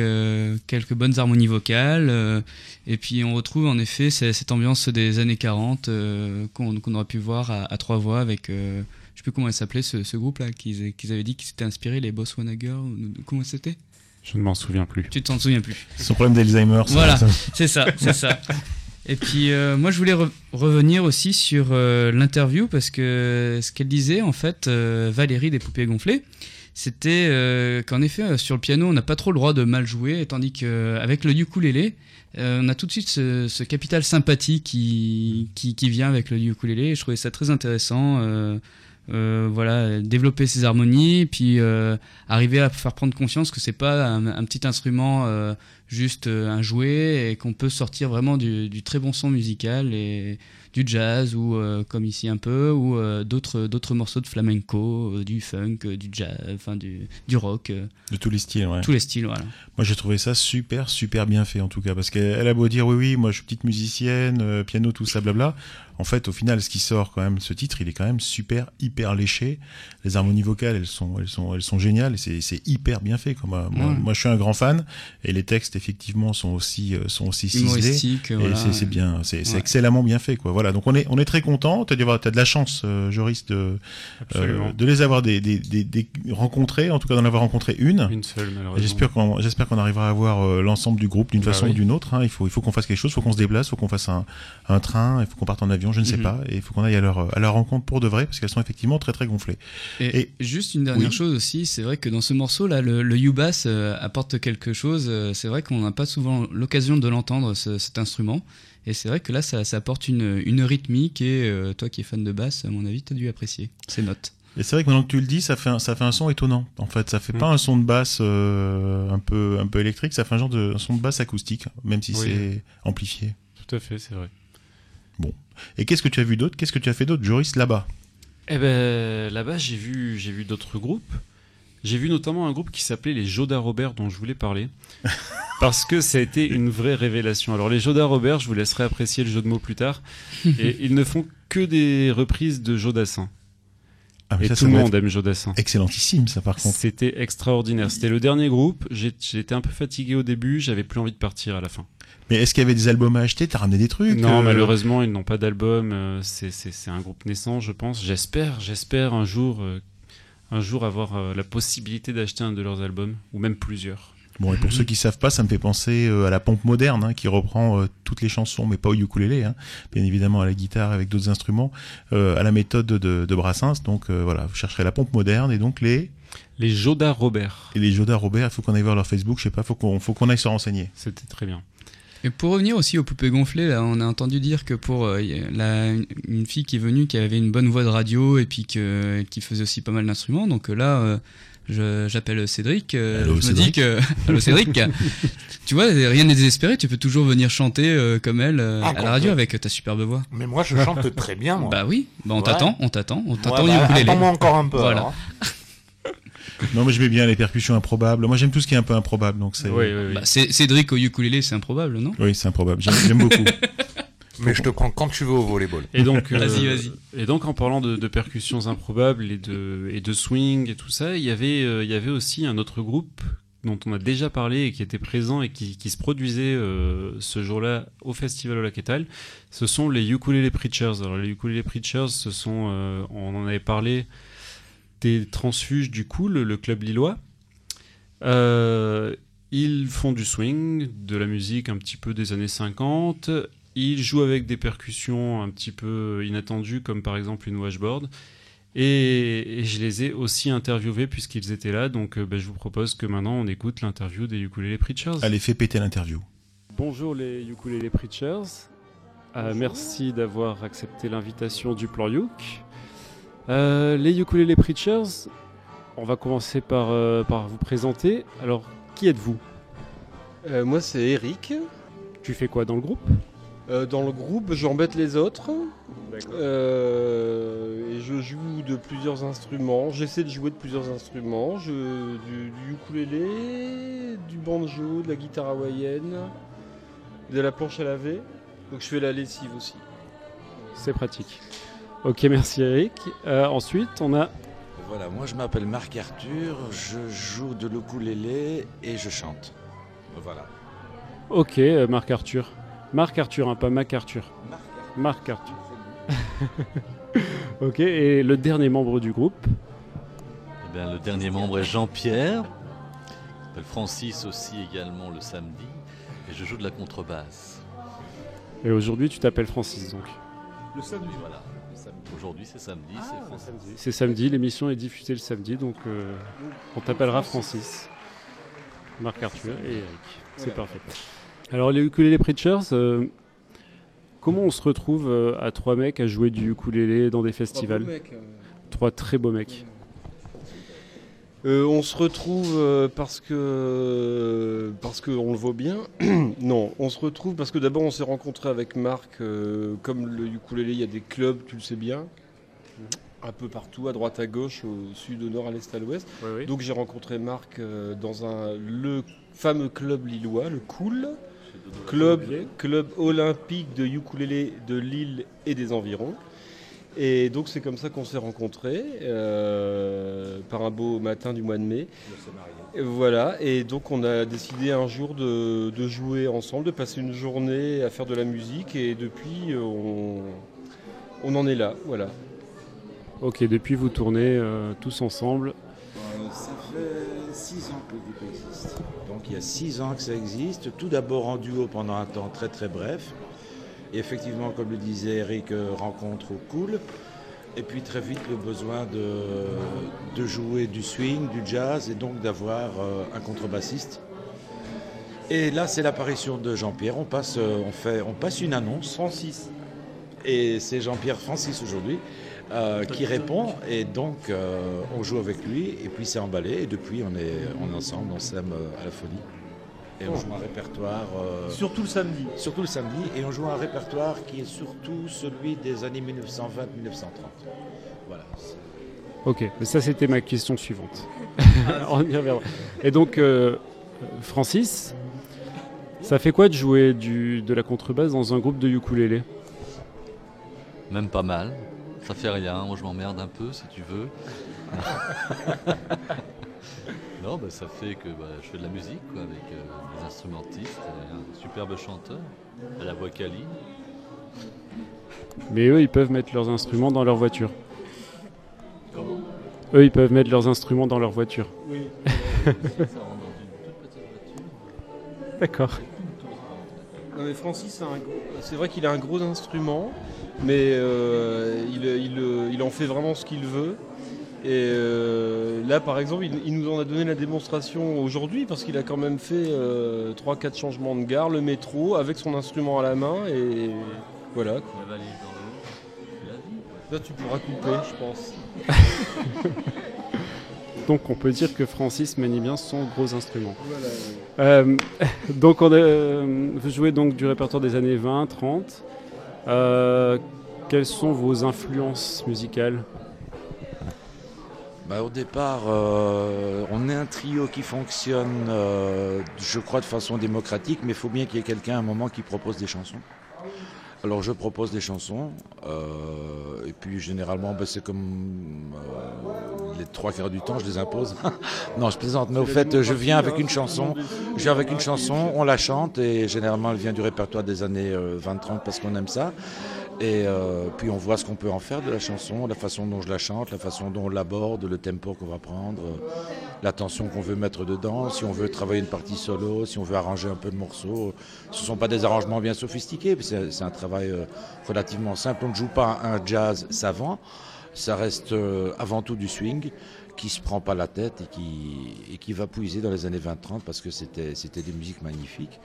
S3: quelques bonnes harmonies vocales, et puis on retrouve en effet ce- cette ambiance des années 40 euh, qu'on qu'on aurait pu voir à, trois voix avec, je sais plus comment elle s'appelait ce, ce groupe-là, qu'ils qu'ils avaient dit qu'ils s'étaient inspiré, les Botswana Girls, ou- comment c'était?
S2: Je ne m'en souviens plus.
S3: Tu t'en souviens plus
S1: Son problème d'Alzheimer.
S3: Voilà.
S1: ça-
S3: c'est ça, c'est ça. Et puis euh, moi je voulais re- revenir aussi sur euh, l'interview parce que ce qu'elle disait en fait euh, Valérie des poupées gonflées, c'était euh, qu'en effet euh, sur le piano on n'a pas trop le droit de mal jouer, tandis qu'avec le ukulélé euh, on a tout de suite ce, ce capital sympathie qui, qui, qui vient avec le ukulélé. Et je trouvais ça très intéressant. Euh, voilà, développer ses harmonies, puis euh, arriver à faire prendre conscience que c'est pas un, un petit instrument euh, juste un jouet et qu'on peut sortir vraiment du, du très bon son musical et du jazz ou comme ici un peu ou d'autres d'autres morceaux de flamenco, du funk, du jazz, enfin du, du rock,
S1: De tous les styles, ouais.
S3: tous les styles voilà.
S1: Moi, j'ai trouvé ça super, super bien fait, en tout cas, parce qu'elle elle a beau dire, oui, oui, moi, je suis petite musicienne, piano, tout ça, blabla. En fait, au final, ce qui sort quand même, ce titre, il est quand même super, hyper léché. Les harmonies vocales, elles sont, elles sont, elles sont géniales et c'est, c'est hyper bien fait. Quoi. Moi, je suis un grand fan et les textes, effectivement, sont aussi, euh, sont aussi ciselés. Et
S3: voilà.
S1: c'est, bien, c'est,
S3: Ouais.
S1: excellemment bien fait, quoi. Voilà. Donc, on est, on est très content. T'as, t'as de la chance, euh, Joris, de, euh, de les avoir des, des, des, des rencontrés, en tout cas d'en avoir rencontré une.
S2: Une seule, malheureusement.
S1: J'espère qu'on j'espère qu'on arrivera à avoir euh, l'ensemble du groupe d'une
S2: Bah
S1: façon
S2: oui.
S1: ou d'une autre. hein. Il faut il faut qu'on fasse quelque chose, il faut qu'on se déplace, il faut qu'on fasse un, un train, il faut qu'on parte en avion, je ne sais
S3: Mhm.
S1: pas, et il faut qu'on aille à leur à leur rencontre pour de vrai parce qu'elles sont effectivement très très gonflées.
S3: Et,
S1: Et-
S3: juste une dernière
S1: Oui.
S3: chose aussi, c'est vrai que dans ce morceau là, le, le U-Bass euh, apporte quelque chose. euh, c'est vrai qu'on n'a pas souvent l'occasion de l'entendre ce- cet instrument. Et c'est vrai que là, ça, ça apporte une, une rythmique et euh, toi qui es fan de basse, à mon avis, tu as dû apprécier ces notes.
S1: Et c'est vrai que maintenant que tu le dis, ça fait un, ça fait un son étonnant. En fait, ça fait
S2: Mm.
S1: pas un son de basse euh, un peu un peu électrique, ça fait un genre de un son de basse acoustique, même si
S2: Oui.
S1: c'est amplifié.
S2: Tout à fait, c'est vrai.
S1: Et qu'est-ce que tu as vu d'autre? Qu'est-ce que tu as fait d'autre, Joris, là-bas?
S2: Eh ben, là-bas, j'ai vu, j'ai vu d'autres groupes. J'ai vu notamment un groupe qui s'appelait les Joda Robert, dont je voulais parler. parce que ça a été une vraie révélation. Alors, les Joda Robert, je vous laisserai apprécier le jeu de mots plus tard. et ils ne font que des reprises de Jodassin.
S1: Ah,
S2: Et
S1: ça,
S2: tout
S1: ça
S2: le monde aime Jodassin.
S1: excellentissime, ça par contre.
S2: C'était extraordinaire. C'était le dernier groupe. J'étais un peu fatigué au début. J'avais plus envie de partir à la fin.
S1: Mais est-ce qu'il y avait des albums à acheter? T'as ramené des trucs
S2: Non,
S1: euh,
S2: malheureusement, ils n'ont pas d'album. euh, c'est- un groupe naissant, je pense. J'espère, j'espère un jour, euh, un jour avoir la possibilité d'acheter un de leurs albums, ou même plusieurs.
S1: Bon, et pour ceux qui savent pas, ça me fait penser à la pompe moderne, hein, qui reprend euh, toutes les chansons, mais pas au ukulélé, hein, bien évidemment à la guitare avec d'autres instruments, euh, à la méthode de, de Brassens. Donc euh, voilà, vous chercherez la pompe moderne et donc les
S2: Les Joda Robert.
S1: et les Joda Robert. Il faut qu'on aille voir leur Facebook, je sais pas, faut qu'on faut qu'on aille se renseigner.
S2: C'était très bien.
S3: Et pour revenir aussi aux poupées gonflées, là, on a entendu dire que pour euh, y a la, une fille qui est venue, qui avait une bonne voix de radio et puis que, qui faisait aussi pas mal d'instruments, donc euh, là, euh, je- j'appelle Cédric. euh,
S1: Allô,
S3: je me
S1: Cédric.
S3: dis que. Allô Cédric Tu vois, rien n'est désespéré, tu peux toujours venir chanter euh, comme elle euh,
S7: Ah,
S3: à la radio avec ta superbe voix.
S7: Mais moi, je chante très bien, moi.
S3: Bah oui, bah on
S7: Ouais.
S3: t'attend, on t'attend, on
S7: Ouais,
S3: t'attend
S7: bah,
S3: au ukulélé.
S7: Attends-moi encore un peu.
S3: Voilà.
S1: Non, mais je mets bien les percussions improbables. Moi, j'aime tout ce qui est un peu improbable, donc c'est
S2: Oui, oui, oui.
S3: Bah, c'est- Cédric au ukulélé, c'est improbable, non?
S1: Oui, c'est improbable. J'aime j'aime beaucoup.
S7: Mais je te prends quand tu veux au volleyball.
S2: Et donc, euh,
S3: Vas-y, vas-y.
S2: Et donc, en parlant de, de percussions improbables et de, et de swing et tout ça, il y avait, euh, il y avait aussi un autre groupe dont on a déjà parlé et qui était présent et qui, qui se produisait euh, ce jour-là au festival au Lac Ce sont les Ukulele Preachers. Alors, les Ukulele Preachers, ce sont, euh, on en avait parlé des transfuges du coup, le, le club lillois. Euh, ils font du swing, de la musique un petit peu des années 50. Ils jouent avec des percussions un petit peu inattendues, comme par exemple une washboard. Et, et je les ai aussi interviewés puisqu'ils étaient là. Donc euh, ben, je vous propose que maintenant on écoute l'interview des Ukulele Preachers.
S1: Allez, fais péter l'interview.
S2: Bonjour les Ukulele Preachers. Euh, merci d'avoir accepté l'invitation du plan Youk. Euh, les Ukulele Preachers, on va commencer par, euh, par vous présenter. Alors, qui êtes-vous?
S8: Euh, moi, c'est Eric.
S2: Tu fais quoi dans le groupe?
S8: Dans le groupe, j'embête les autres. Et je joue de plusieurs instruments. J'essaie de jouer de plusieurs instruments. Je, du, du ukulélé, du banjo, de la guitare hawaïenne, de la planche à laver. Donc je fais la lessive aussi.
S2: C'est pratique. Ok, merci Eric. Euh, ensuite, on a.
S9: Voilà, moi je m'appelle Marc Arthur, je joue de l'ukulélé et je chante. Voilà.
S2: Ok, euh, Marc Arthur. Marc Arthur, hein, pas Mac Arthur. Marc Arthur. ok, et le dernier membre du groupe
S10: Eh bien, le dernier membre est Jean-Pierre. Il s'appelle Francis aussi également le samedi. Et je joue de la contrebasse.
S2: Et aujourd'hui, tu t'appelles Francis donc.
S10: Le samedi, voilà. Aujourd'hui, c'est samedi, c'est Francis.
S2: C'est samedi, l'émission est diffusée le samedi, donc euh, on t'appellera Francis. Marc Arthur et Eric. C'est parfait. Alors les ukulélé preachers, euh, comment on se retrouve euh, à trois mecs à jouer du ukulélé dans des festivals? Trois très beaux mecs.
S8: Euh, on se retrouve euh, parce que parce qu'on le vaut bien. non, on se retrouve parce que d'abord on s'est rencontré avec Marc. euh, comme le ukulélé, il y a des clubs, tu le sais bien, un peu partout, à droite, à gauche, au sud, au nord, à l'est, à l'ouest. Donc j'ai rencontré Marc dans un le fameux club lillois, le Cool, club club olympique de ukulélé de Lille et des environs. Et donc c'est comme ça qu'on s'est rencontrés euh, par un beau matin du mois de mai. Et Voilà, et donc on a décidé un jour de, de jouer ensemble, de passer une journée à faire de la musique, et depuis euh, on, on en est là, voilà.
S2: Ok, depuis vous tournez euh, tous ensemble.
S9: Euh, ça fait 6 ans que le groupe existe. Donc il y a 6 ans que ça existe, tout d'abord en duo pendant un temps très très bref. Et effectivement, comme le disait Eric, euh, rencontre au cool. Et puis très vite le besoin de, de jouer du swing, du jazz et donc d'avoir euh, un contrebassiste. Et là, c'est l'apparition de Jean-Pierre. On passe, euh, on, fait, on passe une annonce.
S8: Francis.
S9: Et c'est Jean-Pierre Francis aujourd'hui euh, qui répond. Et donc, euh, on joue avec lui. Et puis, c'est emballé. Et depuis, on est, on est ensemble. On s'aime à la folie. Et on joue un répertoire. euh,
S8: Surtout le samedi.
S9: surtout le samedi. Et on joue un répertoire qui est surtout celui des années 1920-1930. Voilà.
S2: Ok, mais ça c'était ma question suivante. On y reviendra. Et donc, euh, Francis, ça fait quoi de jouer du, de la contrebasse dans un groupe de ukulélé?
S10: Même pas mal. Ça fait rien. Moi, je m'emmerde un peu, si tu veux. non, bah, ça fait que bah, je fais de la musique quoi, avec euh, des instrumentistes, et un superbe chanteur, à la voix câline.
S2: Mais eux, ils peuvent mettre leurs instruments dans leur voiture. Eux, ils peuvent mettre leurs instruments dans leur voiture.
S8: Oui.
S10: Ça rentre dans une toute petite voiture.
S2: D'accord.
S8: Non, mais Francis, c'est vrai qu'il a un gros instrument, mais euh, il, il- il en fait vraiment ce qu'il veut. Et euh, là, par exemple, il, il nous en a donné la démonstration aujourd'hui parce qu'il a quand même fait 3-4 changements de gare, le métro, avec son instrument à la main. Et voilà. quoi.
S10: La valise dans.
S8: Là, tu pourras couper, je pense.
S2: Donc, on peut dire que Francis manie bien son gros instrument. Euh, donc, on a, euh, vous jouez donc du répertoire des années 20, 30. Euh, quelles sont vos influences musicales?
S9: Bah, au départ, euh, on est un trio qui fonctionne, euh, je crois, de façon démocratique, mais il faut bien qu'il y ait quelqu'un à un moment qui propose des chansons. Alors je propose des chansons, euh, et puis généralement, bah, c'est comme euh, les trois quarts du temps, je les impose. non, je plaisante, mais au fait, je viens avec une chanson, je viens avec une chanson, on la chante, et généralement, elle vient du répertoire des années euh, 20-30 parce qu'on aime ça. Et euh, puis on voit ce qu'on peut en faire de la chanson, la façon dont je la chante, la façon dont on l'aborde, le tempo qu'on va prendre, euh, la tension qu'on veut mettre dedans, si on veut travailler une partie solo, si on veut arranger un peu le morceau. Ce ne sont pas des arrangements bien sophistiqués, c'est un travail euh, relativement simple. On ne joue pas un jazz savant, ça reste euh, avant tout du swing qui se prend pas la tête et qui, va puiser dans les années 20-30 parce que c'était des musiques magnifiques.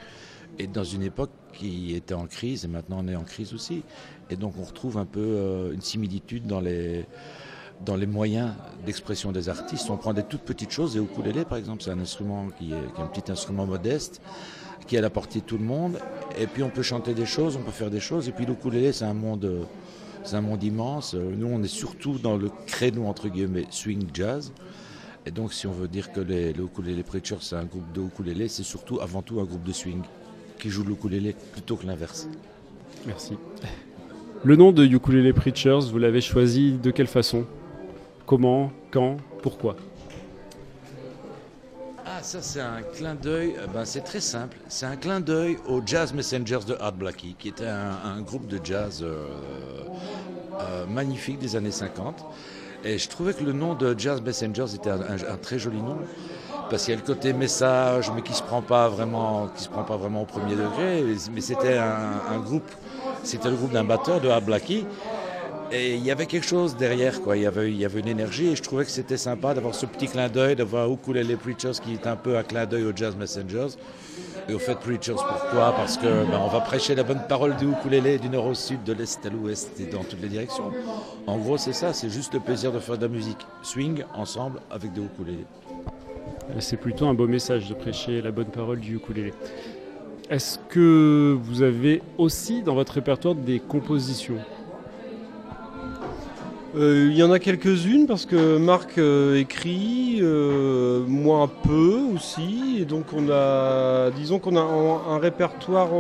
S9: Et dans une époque qui était en crise, et maintenant on est en crise aussi. Et donc on retrouve un peu euh, une similitude dans les, dans les moyens d'expression des artistes. On prend des toutes petites choses, et ukulélé par exemple, c'est un instrument qui est, un petit instrument modeste, qui est à la portée de tout le monde. Et puis on peut chanter des choses, on peut faire des choses. Et puis l'ukulélé, c'est un monde, c'est un monde immense. Nous, on est surtout dans le créneau entre guillemets swing jazz. Et donc, si on veut dire que les, le ukulélé preachers, c'est un groupe de ukulélé, c'est surtout avant tout un groupe de swing qui joue le ukulélé plutôt que l'inverse.
S2: Merci. Le nom de Ukulele Preachers, vous l'avez choisi de quelle façon? Comment? Quand? Pourquoi?
S9: Ah, ça c'est un clin d'œil, euh, ben, c'est très simple. C'est un clin d'œil aux Jazz Messengers de Art Blackie, qui était un, un groupe de jazz euh, euh, magnifique des années 50. Et je trouvais que le nom de Jazz Messengers était un, un- un très joli nom. Parce qu'il y a le côté message, mais qui se prend pas vraiment, qui se prend pas vraiment au premier degré. Mais c'était un, groupe, c'était le groupe d'un batteur de Art Blackie. Et il y avait quelque chose derrière, quoi. Il y avait, il y avait une énergie et je trouvais que c'était sympa d'avoir ce petit clin d'œil, d'avoir Ukulele Preachers qui est un peu un clin d'œil aux Jazz Messengers. Et au fait, Preachers, pourquoi? Parce que ben, on va prêcher la bonne parole du ukulélé du nord au sud, de l'est à l'ouest et dans toutes les directions. En gros, c'est ça, c'est juste le plaisir de faire de la musique. Swing ensemble avec des ukulélés.
S2: C'est plutôt un beau message de prêcher la bonne parole du ukulélé. Est-ce que vous avez aussi dans votre répertoire des compositions?
S8: Euh, Il y en a quelques-unes parce que Marc euh, écrit, euh, moi un peu aussi, et donc on a, disons qu'on a un, répertoire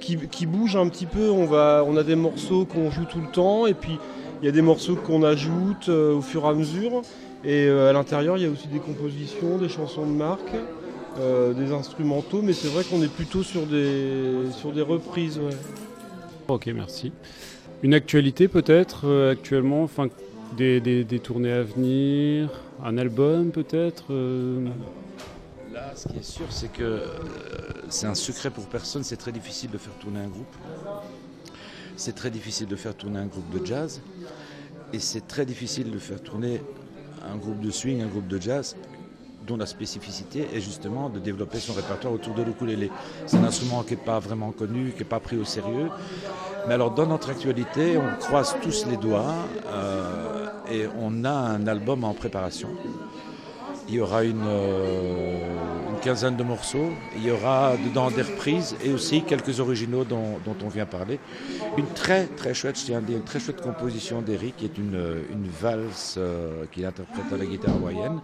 S8: qui, bouge un petit peu. On a des morceaux qu'on joue tout le temps, et puis il y a des morceaux qu'on ajoute au fur et à mesure. Et euh, à l'intérieur, il y a aussi des compositions, des chansons de Marc, euh, des instrumentaux, mais c'est vrai qu'on est plutôt sur des, sur des reprises. ouais.
S2: Ok, merci. Une actualité peut-être euh, actuellement, enfin des, des- des tournées à venir, un album peut-être euh,
S9: Là, ce qui est sûr, c'est que euh, c'est un secret pour personne. C'est très difficile de faire tourner un groupe. C'est très difficile de faire tourner un groupe de jazz. Et c'est très difficile de faire tourner un groupe de swing, un groupe de jazz, dont la spécificité est justement de développer son répertoire autour de l'ukulélé. C'est un instrument qui n'est pas vraiment connu, qui n'est pas pris au sérieux. Mais alors, dans notre actualité, on croise tous les doigts euh, et on a un album en préparation. Il y aura une, euh, une quinzaine de morceaux. Il y aura dedans des reprises et aussi quelques originaux dont, dont on vient parler. Une très très chouette, je tiens à dire, une très chouette composition d'Eric, qui est une, une valse euh, qu'il interprète à la guitare hawaïenne.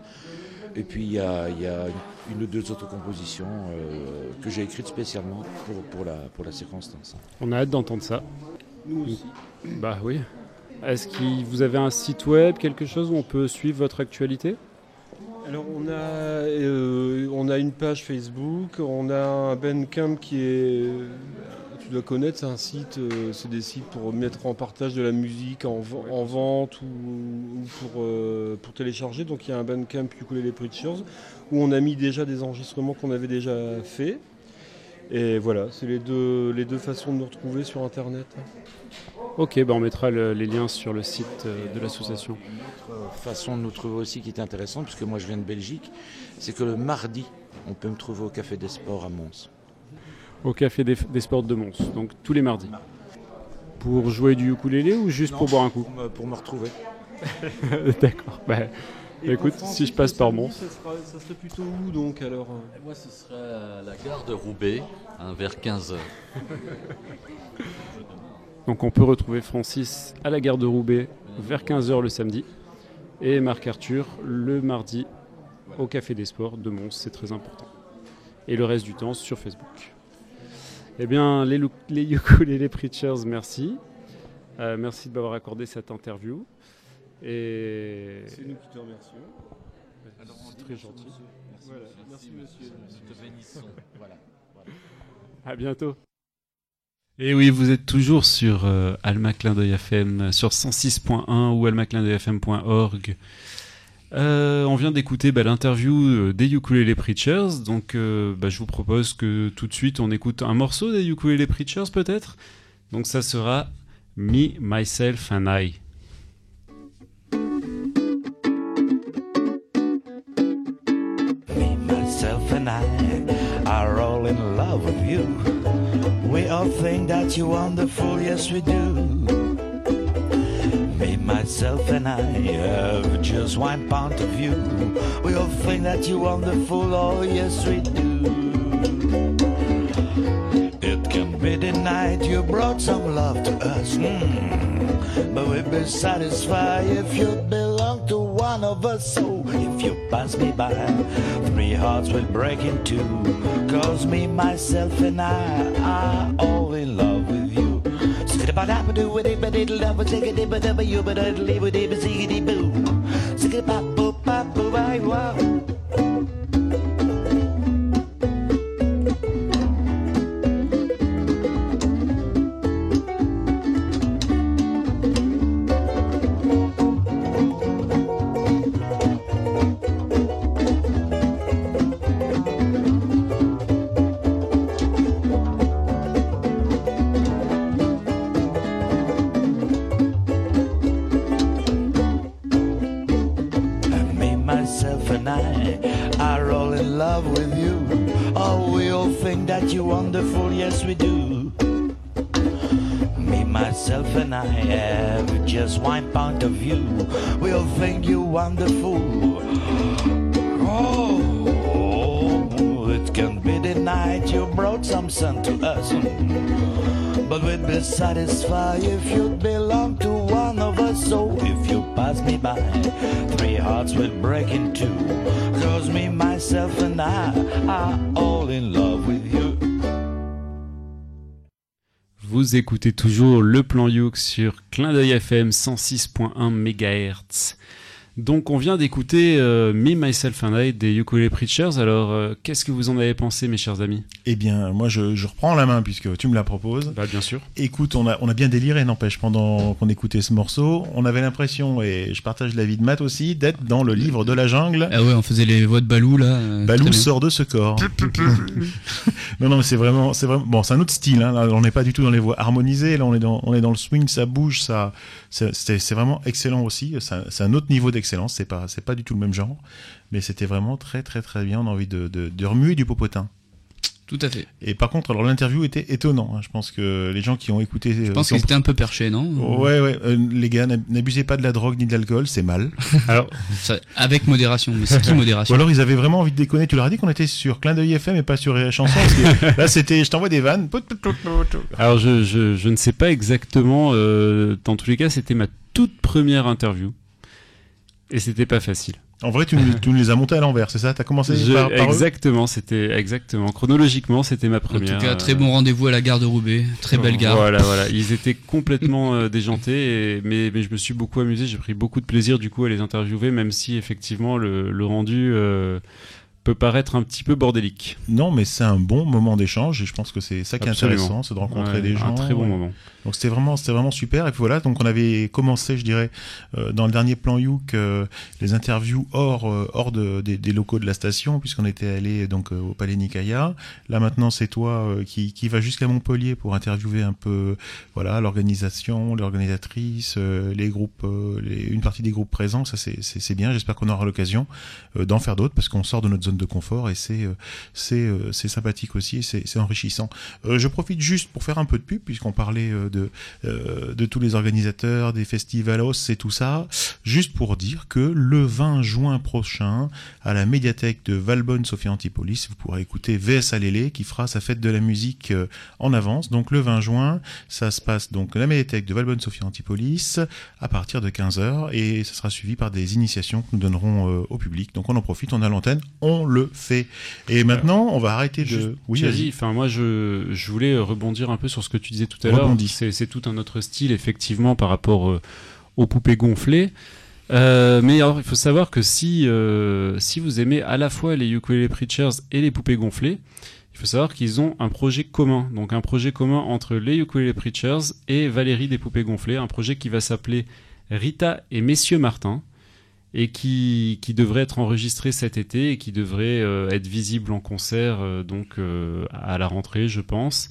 S9: Et puis il y a, il y a une, ou deux autres compositions euh, que j'ai écrites spécialement pour, pour, la, pour la circonstance.
S2: On a hâte d'entendre ça.
S8: Nous aussi.
S2: Bah oui. Est-ce que vous avez un site web, quelque chose où on peut suivre votre actualité?
S8: Alors on a, euh, on a une page Facebook, on a un Bandcamp qui est, tu dois connaître, c'est un site, euh, c'est des sites pour mettre en partage de la musique en, ven- en vente ou, euh, pour télécharger. Donc il y a un Bandcamp Ukulele Preachers où on a mis déjà des enregistrements qu'on avait déjà fait. Et voilà, c'est les deux façons de nous retrouver sur Internet.
S2: Ok, bah on mettra le- les liens sur le site euh, de l'association.
S9: Une autre façon de nous trouver aussi qui est intéressante, puisque moi je viens de Belgique, c'est que le mardi, on peut me trouver au Café des Sports à Mons.
S2: Au Café des, des Sports de Mons, donc tous les mardis. Pour jouer du ukulélé ou juste pour boire un coup
S9: Pour me, pour me retrouver.
S2: D'accord. Bah,
S8: Et
S2: écoute, si je passe par Mons.
S8: Ça, sera- ça serait plutôt où donc alors euh
S10: Et moi, ce serait à la gare de Roubaix, hein, vers 15h.
S2: Donc on peut retrouver Francis à la gare de Roubaix vers 15h le samedi et Marc Arthur le mardi au Café des Sports de Mons, c'est très important. Et le reste du temps sur Facebook. Eh bien, les, les ukulele preachers, merci. Euh, merci de m'avoir accordé cette interview. Et
S8: C'est nous qui te remercions.
S2: c'est très gentil.
S8: Voilà. Merci monsieur.
S10: Nous te bénissons. Voilà.
S2: À bientôt. Et oui, vous êtes toujours sur euh, Alma FM, sur 106.1 ou almaclindeuilfm.org. Euh, on vient d'écouter bah, l'interview euh, des Ukulele Preachers, donc euh, bah, je vous propose que tout de suite on écoute un morceau des Ukulele Preachers peut-être. Donc ça sera Me, Myself and I.
S11: all think that you're wonderful, yes, we do. Me, myself, and I have just one point of view. We all think that you're wonderful, oh, yes, we do. Night you brought some love to us. Mm. But we'd be satisfied if you belong to one of us. So if you pass me by, three hearts will break in two. Cause me, myself, and I are all in love with you. Me, be satisfied if you'd belong to one of us. So if you pass me by, three hearts will break in two. Cause me, myself, and I are all in love with you.
S2: Vous écoutez toujours le plan Youk sur Clin d'œil FM 106.1 MHz. Donc on vient d'écouter euh, Me, Myself and I des Ukulele Preachers. Alors euh, qu'est-ce que vous en avez pensé mes chers amis?
S1: Eh bien, moi je, je reprends la main puisque tu me la proposes.
S2: Bah bien sûr.
S1: Écoute, on a, on a bien déliré, n'empêche, pendant qu'on écoutait ce morceau. On avait l'impression, et je partage l'avis de Matt aussi, d'être dans le livre de la jungle.
S3: Ah ouais, on faisait les voix de Balou là. euh,
S1: Balou sort de ce corps. non, non, mais c'est vraiment, c'est vraiment, bon, c'est un autre style. Hein. Là, on n'est pas du tout dans les voix harmonisées. Là, on est dans, on est dans le swing, ça bouge, ça, c'est, vraiment excellent aussi. C'est un, autre niveau d'excellence. C'est pas, pas du tout le même genre, mais c'était vraiment très, très, très bien. On a envie de, de, de remuer du popotin.
S3: Tout à fait.
S1: Et par contre, alors l'interview était étonnant. hein. Je pense que les gens qui ont écouté,
S3: Je pense qu'ils étaient un peu perchés, non?
S1: Ouais, ouais. euh, les gars, n'ab- n'abusez pas de la drogue ni de l'alcool, c'est mal.
S2: Alors,
S3: Ça- avec modération. Mais c'est qui
S1: Ou
S3: modération
S1: alors ils avaient vraiment envie de déconner. Tu leur as dit qu'on était sur Clin d'œil FM et pas sur Chanson. parce que là, c'était, je t'envoie des vannes.
S2: Alors je, je, je ne sais pas exactement. euh, dans tous les cas, c'était ma toute première interview. Et c'était pas facile.
S1: En vrai, tu, nous- tu nous les as montés à l'envers, c'est ça? T'as commencé
S2: Je-
S1: par, par eux?
S2: exactement, c'était exactement. Chronologiquement, c'était ma
S3: En
S2: première.
S3: tout cas,
S2: euh,
S3: très bon rendez-vous à la gare de Roubaix. Très belle gare.
S2: Voilà, voilà. Ils étaient complètement euh, déjantés, et- mais, mais je me suis beaucoup amusé. J'ai pris beaucoup de plaisir du coup à les interviewer, même si effectivement le, le rendu euh, peut paraître un petit peu bordélique.
S1: Non, mais c'est un bon moment d'échange et je pense que c'est ça qui est
S2: Absolument.
S1: intéressant, c'est de rencontrer
S2: Ouais,
S1: des gens.
S2: Un très bon
S1: Ouais.
S2: moment.
S1: Donc c'était vraiment, c'était vraiment super. Et puis voilà, donc on avait commencé, je dirais, euh, dans le dernier plan Youk, euh, les interviews hors, euh, hors de, des, des locaux de la station, puisqu'on était allé donc euh, au Palais Nicaïa. Là maintenant, c'est toi euh, qui, qui va jusqu'à Montpellier pour interviewer un peu, voilà, l'organisation, l'organisatrice, euh, les groupes, les, une partie des groupes présents. Ça c'est, c'est, bien. J'espère qu'on aura l'occasion d'en faire d'autres parce qu'on sort de notre zone de confort et c'est, c'est, c'est sympathique aussi, c'est, c'est enrichissant. Je profite juste pour faire un peu de pub puisqu'on parlait de, euh, de tous les organisateurs, des festivalos et tout ça, juste pour dire que le 20 juin prochain, à la médiathèque de Valbonne Sophie Antipolis, vous pourrez écouter VS Alélé qui fera sa fête de la musique euh, en avance. Donc le 20 juin, ça se passe donc à la médiathèque de Valbonne Sophie Antipolis à partir de 15h et ça sera suivi par des initiations que nous donnerons euh, au public. Donc on en profite, on a l'antenne, on le fait. Et maintenant, on va arrêter de...
S2: Juste,
S1: Oui, vas-y.
S2: enfin moi je, je voulais rebondir un peu sur ce que tu disais tout à l'heure.
S1: Rebondis.
S2: C'est tout un autre style effectivement par rapport euh, aux poupées gonflées. Euh, mais il faut savoir que si euh, si vous aimez à la fois les ukulele preachers et les poupées gonflées, il faut savoir qu'ils ont un projet commun. Donc un projet commun entre les ukulele preachers et Valérie des poupées gonflées, un projet qui va s'appeler Rita et Messieurs Martin et qui, qui devrait être enregistré cet été et qui devrait être visible en concert donc à la rentrée, je pense.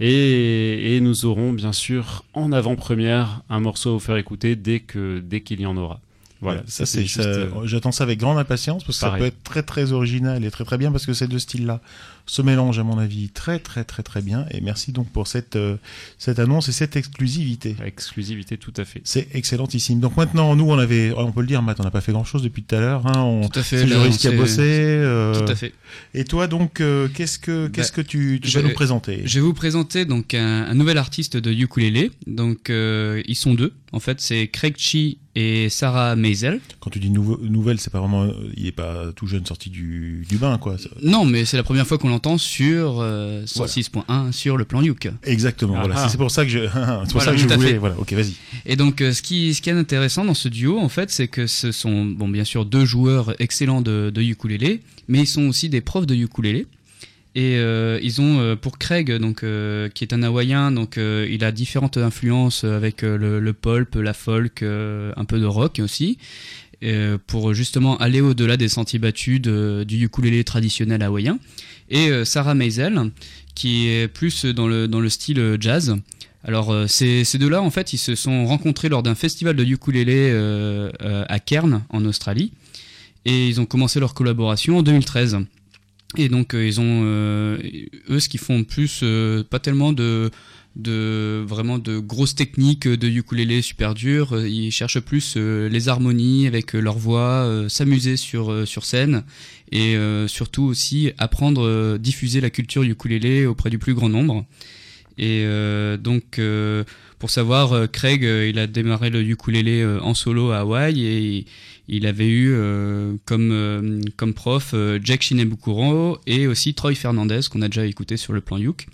S2: Et, et nous aurons bien sûr en avant-première un morceau à vous faire écouter dès que dès qu'il y en aura. Voilà,
S1: Ouais, ça c'est
S2: juste, euh,
S1: j'attends ça avec grande impatience parce que ça peut être très très original et très très bien parce que ces deux styles-là se mélangent à mon avis très très très très bien et merci donc pour cette euh, cette annonce et cette exclusivité.
S2: Exclusivité tout à fait.
S1: C'est excellentissime. Donc maintenant nous on avait on peut le dire Matt on n'a pas fait grand chose depuis tout à l'heure hein, on
S3: Tout à fait,
S1: Joris
S3: on
S1: qui a bossé euh,
S3: Tout à fait.
S1: Et toi donc euh, qu'est-ce que qu'est-ce
S3: Bah,
S1: que tu, tu
S3: je-
S1: vas nous présenter?
S3: Je vais vous présenter donc un, un nouvel artiste de ukulélé. Donc euh, ils sont deux. En fait, c'est Craig Chi et Sarah Maisel.
S1: Quand tu dis nouveau- nouvelle, c'est pas vraiment il est pas tout jeune sorti du, du bain quoi.
S3: Non, mais c'est la première fois qu'on l'entend sur euh, 106.1 sur le plan Yuk.
S1: Exactement,
S3: Ah
S1: voilà,
S3: ah.
S1: c'est pour ça que je c'est pour
S3: Voilà,
S1: ça que je voulais voilà, OK, vas-y.
S3: Et donc, euh, ce qui, ce qui est intéressant dans ce duo, en fait, c'est que ce sont, bon, bien sûr, deux joueurs excellents de, de ukulélé, mais ils sont aussi des profs de ukulélé. Et euh, ils ont, euh, pour Craig, donc, euh, qui est un hawaïen, donc euh, il a différentes influences avec euh, le, le pulp, la folk, euh, un peu de rock aussi, euh, pour justement aller au-delà des sentiers battus de- du ukulélé traditionnel hawaïen. Et euh, Sarah Maisel, qui est plus dans le, dans le style euh, jazz. Alors euh, ces, ces deux-là, en fait, ils se sont rencontrés lors d'un festival de ukulélé à Cairns, en Australie, et ils ont commencé leur collaboration en 2013. Et donc ils ont, eux, ce qu'ils font plus, pas tellement de, de vraiment de grosses techniques de ukulélé super dures. Euh, Ils cherchent plus euh, les harmonies avec euh, leur voix, s'amuser sur sur scène et surtout aussi apprendre, diffuser la culture ukulélé auprès du plus grand nombre. Et donc, pour savoir, Craig, il a démarré le ukulélé en solo à Hawaï et il avait eu comme, comme prof Jack Shinebukuro et aussi Troy Fernandez, qu'on a déjà écouté sur le plan Yuk.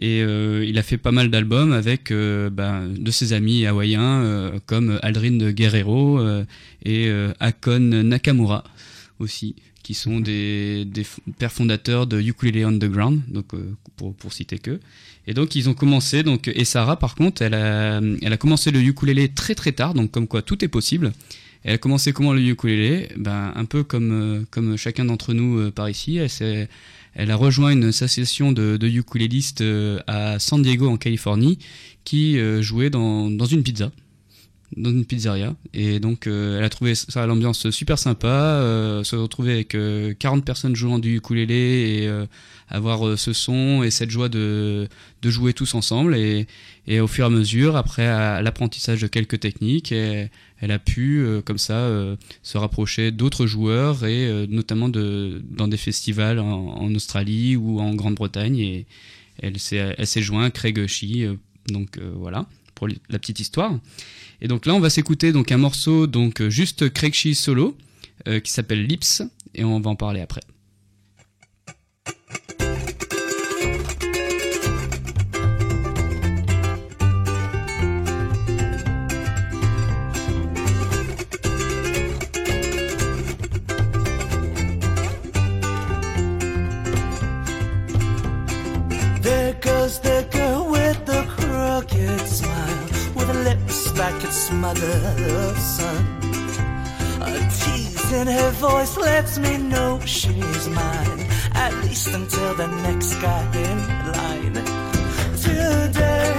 S3: Et euh, il a fait pas mal d'albums avec euh, ben, de ses amis hawaïens euh, comme Aldrin Guerrero euh, et euh, Akon Nakamura aussi, qui sont des, des f- pères fondateurs de Ukulele Underground, donc euh, pour, pour citer que. Et donc ils ont commencé, donc, et Sarah par contre, elle a, elle a commencé le ukulélé très très tard, donc comme quoi tout est possible. Elle a commencé comment le ukulélé? Ben, Un peu comme, euh, comme chacun d'entre nous par ici. Elle, s'est- elle a rejoint une association de, de ukulélistes euh, à San Diego en Californie qui euh, jouait dans, dans une pizza dans une pizzeria. Et donc euh, elle a trouvé ça l'ambiance super sympa se retrouver avec euh, 40 personnes jouant du ukulélé et avoir ce son et cette joie de, de jouer tous ensemble. Et, et au fur et à mesure après l'apprentissage de quelques techniques elle a pu euh, comme ça euh, se rapprocher d'autres joueurs et euh, notamment dans des festivals en, Australie ou en Grande-Bretagne et elle s'est elle s'est joint à Craig Shee donc voilà pour la petite histoire et donc là, on va s'écouter donc un morceau donc juste Craig Shee solo qui s'appelle Lips et on va en parler après.
S12: The sun. A tease in her voice lets me know she's mine, at least until the next guy in line. Today,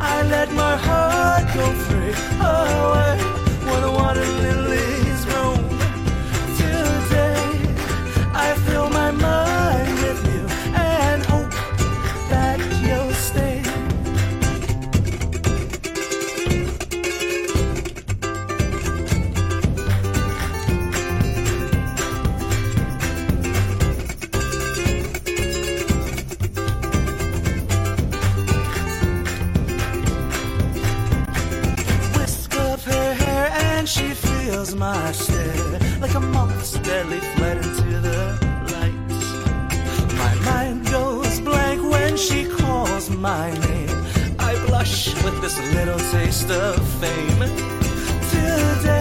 S12: I let my heart go free away where the water lilies roam. My stare like a moth's deadly fled into the light. My mind goes blank when she calls my name. I blush with this little taste of fame. Today,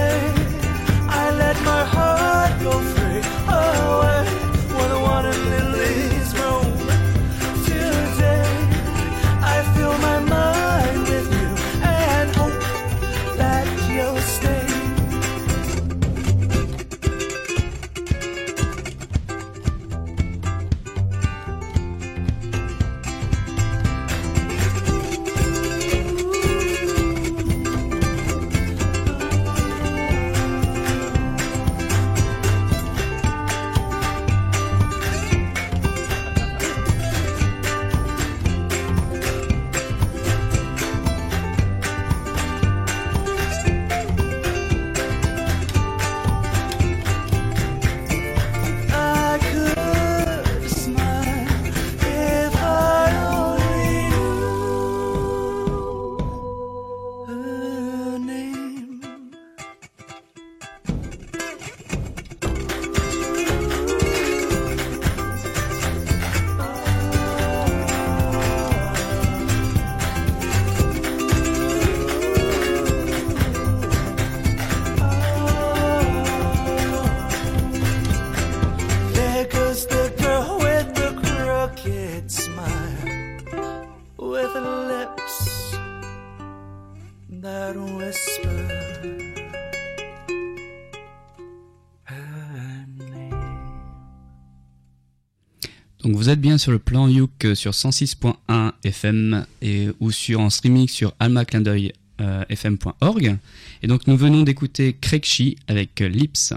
S3: sur le plan Youk euh, sur 106.1 FM et ou sur en streaming sur almaclindeuil.fm.org. Et donc nous venons d'écouter Craig avec euh, Lips.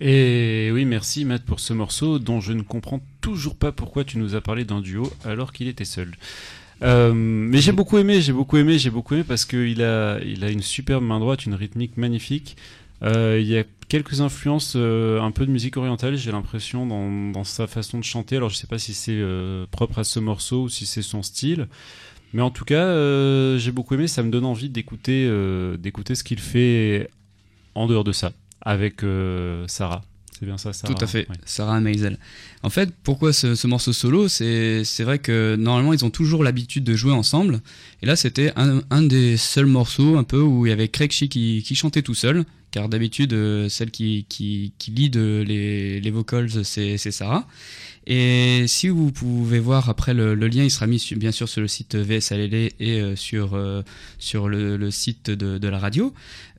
S2: Et oui, merci Matt pour ce morceau dont je ne comprends toujours pas pourquoi tu nous as parlé d'un duo alors qu'il était seul. Euh, mais j'ai beaucoup aimé, j'ai beaucoup aimé, j'ai beaucoup aimé parce qu'il a, il a une superbe main droite, une rythmique magnifique. Euh, il y a quelques influences, euh, un peu de musique orientale, j'ai l'impression dans, dans, sa façon de chanter. Alors je sais pas si c'est euh, propre à ce morceau ou si c'est son style, mais en tout cas euh, j'ai beaucoup aimé. Ça me donne envie d'écouter, d'écouter ce qu'il fait en dehors de ça avec Sarah. C'est bien ça, Sarah.
S3: Tout à fait,
S2: Ouais.
S3: Sarah Maisel. En fait, pourquoi ce, ce morceau solo? C'est c'est vrai que normalement, ils ont toujours l'habitude de jouer ensemble. Et là, c'était un, un des seuls morceaux un peu où il y avait Craig Shee qui, qui chantait tout seul. Car d'habitude, euh, celle qui, qui, qui lead euh, les, les vocals, c'est Sarah. Et si vous pouvez voir après le, lien, il sera mis bien sûr sur le site VSLL et euh, sur, euh, sur le, site de, de la radio.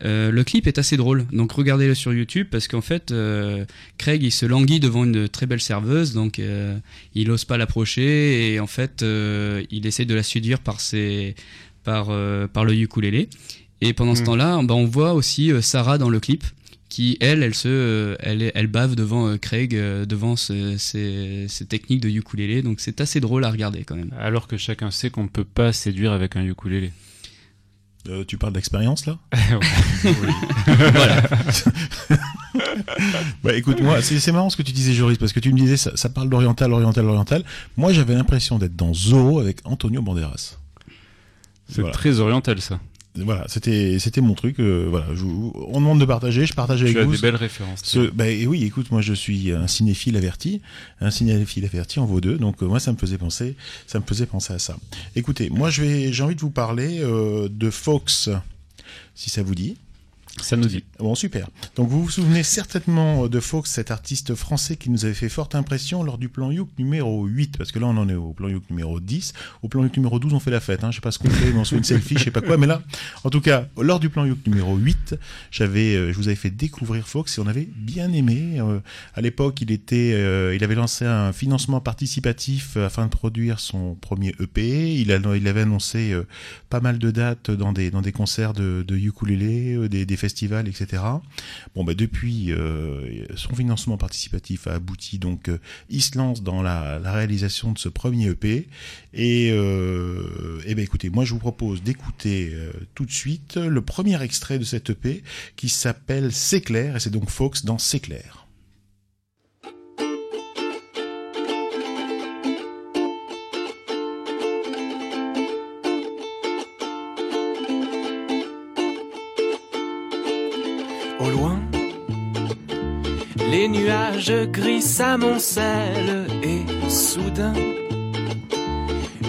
S3: Euh, le clip est assez drôle, donc regardez-le sur YouTube parce qu'en fait, euh, Craig il se languit devant une très belle serveuse, donc euh, il ose pas l'approcher et en fait, euh, il essaie de la séduire par ses, par, euh, par le ukulélé. Et pendant ce
S2: Mm.
S3: temps-là, bah, on voit aussi euh, Sarah dans le clip qui elle elle se euh, elle elle bave devant euh, Craig euh, devant ce- ces techniques de ukulélé donc c'est assez drôle à regarder quand même
S2: Alors que chacun sait qu'on ne peut pas séduire avec un ukulélé.
S1: Euh, tu parles d'expérience là?
S3: Voilà
S1: Bah écoute, moi, c'est c'est marrant ce que tu disais, Joris, parce que tu me disais ça, ça parle d'oriental, oriental, oriental. Moi, j'avais l'impression d'être dans Zorro avec Antonio Banderas.
S2: C'est
S1: Voilà.
S2: très oriental ça.
S1: Voilà, c'était c'était mon truc. euh, voilà, je vous- on demande de partager, je partage avec
S2: Tu as
S1: vous.
S2: des belles références.
S1: Ce, bah, et oui, écoute, moi je suis un cinéphile averti, un cinéphile averti en vaut deux, donc euh, moi ça me faisait penser, ça me faisait penser à ça. Écoutez, moi je vais, j'ai envie de vous parler euh, de Fox, si ça vous dit.
S2: Ça nous dit.
S1: Bon, super. Donc vous vous souvenez certainement euh, de Fox, cet artiste français qui nous avait fait forte impression lors du plan Youk numéro 8, parce que là on en est au plan Youk numéro 10. Au plan Youk numéro 12, on fait la fête. Hein. Je sais pas ce qu'on fait, on se fait une selfie, je sais pas quoi. Mais là, en tout cas, lors du plan Youk numéro 8, j'avais, euh, je vous avais fait découvrir Fox et on avait bien aimé. Euh, à l'époque, il était, il avait lancé un financement participatif afin de produire son premier EP. Il, avait annoncé pas mal de dates dans des, dans des concerts de, de ukulélé, des, des festivals, etc. Bon, bah, depuis, euh, son financement participatif a abouti, donc il se lance dans la, réalisation de ce premier EP. Et, euh, eh ben, écoutez, moi je vous propose d'écouter euh, tout de suite le premier extrait de cet EP qui s'appelle C'est clair, et c'est donc Fox dans C'est clair.
S13: Au loin, les nuages gris s'amoncellent et soudain,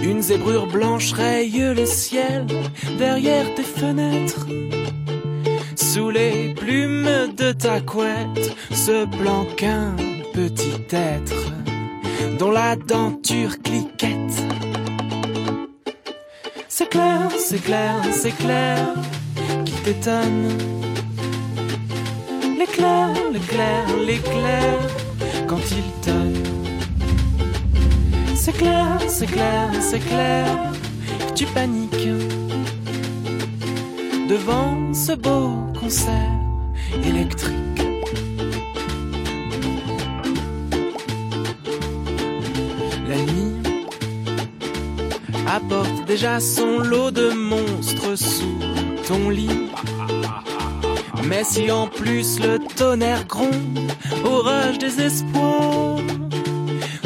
S13: une zébrure blanche raye le ciel derrière tes fenêtres. Sous les plumes de ta couette se planque un petit être dont la denture cliquette. C'est clair, c'est clair, c'est clair, qui t'étonne. L'éclair, l'éclair, l'éclair, quand il tonne. C'est clair, c'est clair, c'est clair, que tu paniques devant ce beau concert électrique. La nuit apporte déjà son lot de monstres sous ton lit. Mais si en plus le tonnerre gronde, orage des espoirs,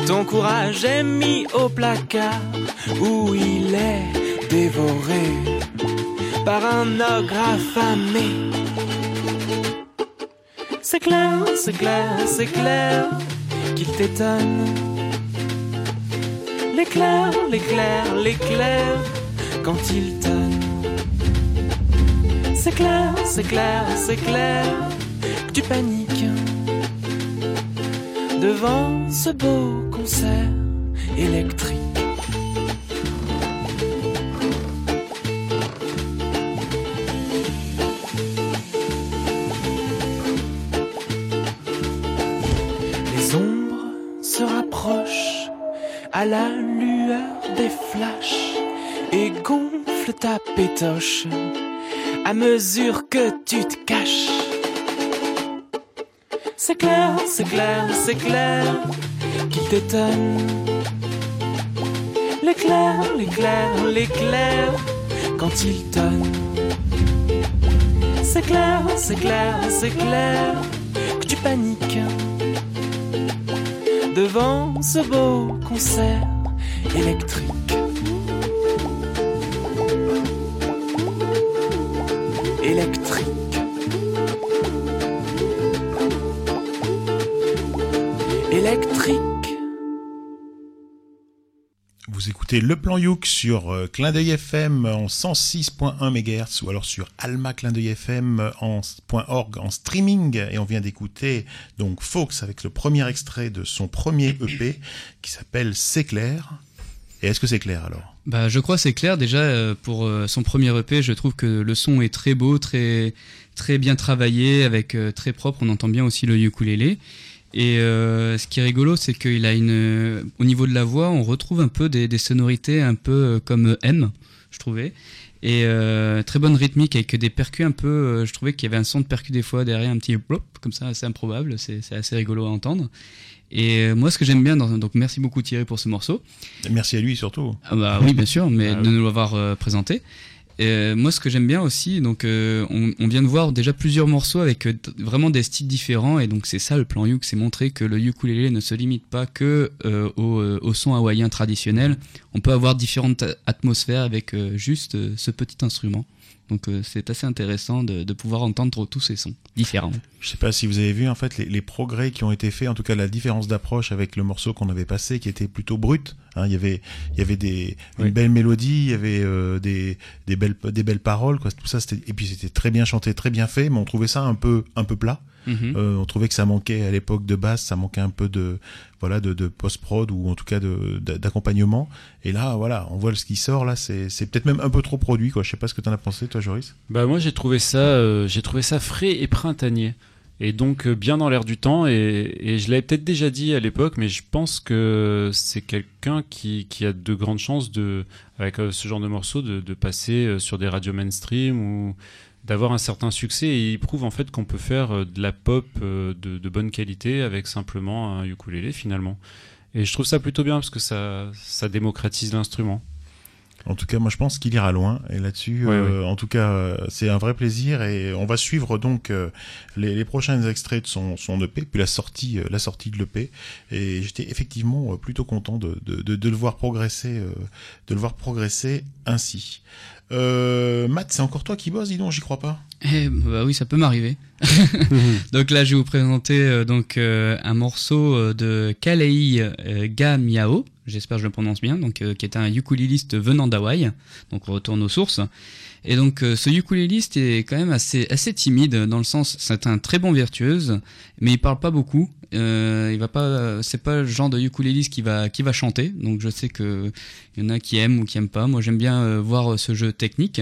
S13: ton courage est mis au placard où il est dévoré par un ogre affamé. C'est clair, c'est clair, c'est clair qu'il t'étonne. L'éclair, l'éclair, l'éclair quand il tonne. C'est clair, c'est clair, c'est clair que tu paniques devant ce beau concert électrique. Les ombres se rapprochent à la lueur des flashs et gonfle ta pétoche à mesure que tu te caches. C'est clair, c'est clair, c'est clair qu'il t'étonne. L'éclair, l'éclair, l'éclair quand il tonne. C'est clair, c'est clair, c'est clair que tu paniques devant ce beau concert électrique. Électrique. Électrique.
S1: Vous écoutez Le Plan Youk sur euh, Clin d'œil FM en 106.1 MHz ou alors sur Alma Clin d'œil FM en en streaming et on vient d'écouter donc Fox avec le premier extrait de son premier EP qui s'appelle C'est clair. Et est-ce que c'est clair alors?
S3: Bah, je crois c'est clair. Déjà, euh, pour euh, son premier EP, je trouve que le son est très beau, très, très bien travaillé, avec euh, très propre. On entend bien aussi le ukulélé. Et ce qui est rigolo, c'est qu'il a une, au niveau de la voix, on retrouve un peu des, sonorités un peu comme M, je trouvais. Et très bonne rythmique avec des percus un peu. je trouvais qu'il y avait un son de percus des fois derrière, un petit plop comme ça, assez improbable. C'est assez rigolo à entendre. Et euh, moi, ce que j'aime bien, dans, donc merci beaucoup Thierry pour ce morceau.
S1: Merci à lui surtout.
S3: Ah bah oui, bien sûr, mais
S1: Ah
S3: de nous l'avoir euh, présenté. Euh, moi, ce que j'aime bien aussi, donc euh, on, on vient de voir déjà plusieurs morceaux avec euh, vraiment des styles différents, et donc c'est ça le plan Youk, c'est montrer que le ukulélé ne se limite pas que euh, au, euh, au son hawaïen traditionnel. On peut avoir différentes atmosphères avec euh, juste euh, ce petit instrument. Donc euh, c'est assez intéressant de, de pouvoir entendre tous ces sons différents.
S1: Je sais pas si vous avez vu en fait les, les progrès qui ont été faits, en tout cas la différence d'approche avec le morceau qu'on avait passé, qui était plutôt brut. hein. il y avait, il y avait des, une belle mélodie, il y avait euh, des, des belles, des belles paroles, quoi. Tout ça, c'était, et puis c'était très bien chanté, très bien fait, mais on trouvait ça un peu, un peu plat.
S3: Mhm.
S1: Euh, on trouvait que ça manquait à l'époque de basse, ça manquait un peu de, voilà, de, de post-prod ou en tout cas d'accompagnement. Et là, voilà, on voit ce qui sort là, c'est, peut-être même un peu trop produit, quoi. Je sais pas ce que t'en as pensé, toi, Joris.
S2: Bah moi j'ai trouvé ça, euh, j'ai trouvé ça frais et printanier. Et donc euh, bien dans l'air du temps. Et, et je l'avais peut-être déjà dit à l'époque, mais je pense que c'est quelqu'un qui, qui a de grandes chances de, avec ce genre de morceau, de, de passer sur des radios mainstream ou d'avoir un certain succès. Et il prouve en fait qu'on peut faire euh, de la pop euh, de, de bonne qualité avec simplement un ukulélé finalement. Et je trouve ça plutôt bien parce que ça, ça démocratise l'instrument.
S1: En tout cas, moi je pense qu'il ira loin. Et là-dessus,
S2: Ouais,
S1: euh, en tout cas, c'est un vrai plaisir. Et on va suivre donc euh, les, les prochains extraits de son, son EP, puis la sortie, euh, la sortie de l'EP. Et j'étais effectivement plutôt content de, de, de, de le voir progresser, de le voir progresser ainsi. Euh, Matt, c'est encore toi qui bosses, dis donc, j'y crois pas.
S3: Eh, bah oui, ça peut m'arriver. donc là, je vais vous présenter euh, donc euh, un morceau euh, de Kalei euh, Ga Miao, j'espère que je le prononce bien, donc euh, qui est un ukuléliste venant d'Hawaï. Donc on retourne aux sources. Et donc euh, ce ukuléliste est quand même assez assez timide dans le sens c'est un très bon virtuose, mais il parle pas beaucoup. Euh, il va pas, c'est pas le genre de ukuléliste qui va qui va chanter. Donc je sais que il y en a qui aiment ou qui aiment pas. Moi j'aime bien euh, voir ce jeu technique.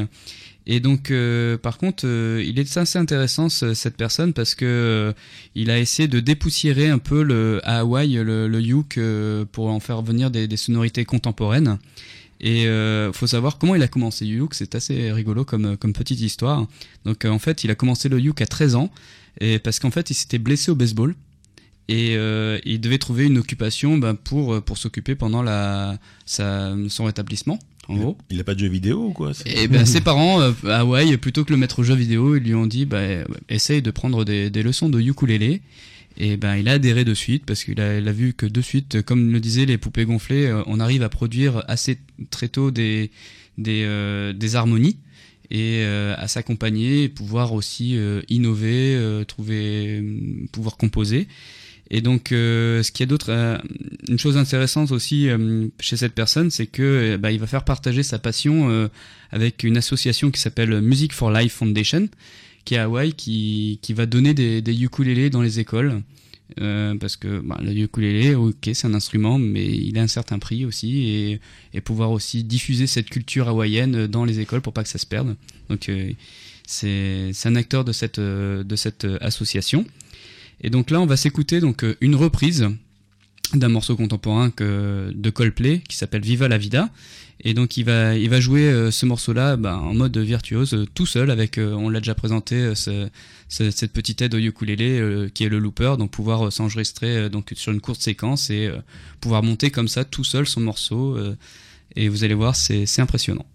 S3: Et donc, euh, par contre, euh, il est assez intéressant ce- cette personne parce que euh, il a essayé de dépoussiérer un peu le, à Hawaï le, le uke euh, pour en faire venir des, des sonorités contemporaines. Et euh, faut savoir comment il a commencé le uke, c'est assez rigolo comme, comme petite histoire. Donc euh, en fait, il a commencé le uke à 13 ans et parce qu'en fait, il s'était blessé au baseball et euh, il devait trouver une occupation ben, pour pour s'occuper pendant la sa, son rétablissement. En gros.
S1: Il a pas de jeu vidéo ou quoi
S3: Et ben ses parents euh, à Hawaï, plutôt que le mettre aux jeux vidéo, ils lui ont dit bah, euh, essaye de prendre des, des leçons de ukulélé. Et ben il a adhéré de suite parce qu'il a, a vu que de suite, comme le disaient les poupées gonflées, euh, on arrive à produire assez très tôt des des, euh, des harmonies et euh, à s'accompagner, pouvoir aussi innover, trouver, pouvoir composer. Et donc, ce qui est d'autre, euh, une chose intéressante aussi chez cette personne, c'est que bah, il va faire partager sa passion avec une association qui s'appelle Music for Life Foundation, qui est à Hawaï, qui, qui va donner des, des ukulélés dans les écoles. Euh, parce que bah, le ukulélé, ok, c'est un instrument, mais il a un certain prix aussi, et, et pouvoir aussi diffuser cette culture hawaïenne dans les écoles pour pas que ça se perde. Donc, euh, c'est un acteur de cette, euh, de cette euh, association. Et donc là, on va s'écouter donc une reprise d'un morceau contemporain que, de Coldplay qui s'appelle Viva la Vida. Et donc il va, il va jouer euh, ce morceau-là bah, en mode virtuose, euh, tout seul, avec, euh, on l'a déjà présenté, ce- ce- cette petite aide au ukulélé qui est le looper, donc pouvoir s'enregistrer donc sur une courte séquence et pouvoir monter comme ça tout seul son morceau. et vous allez voir, c'est impressionnant.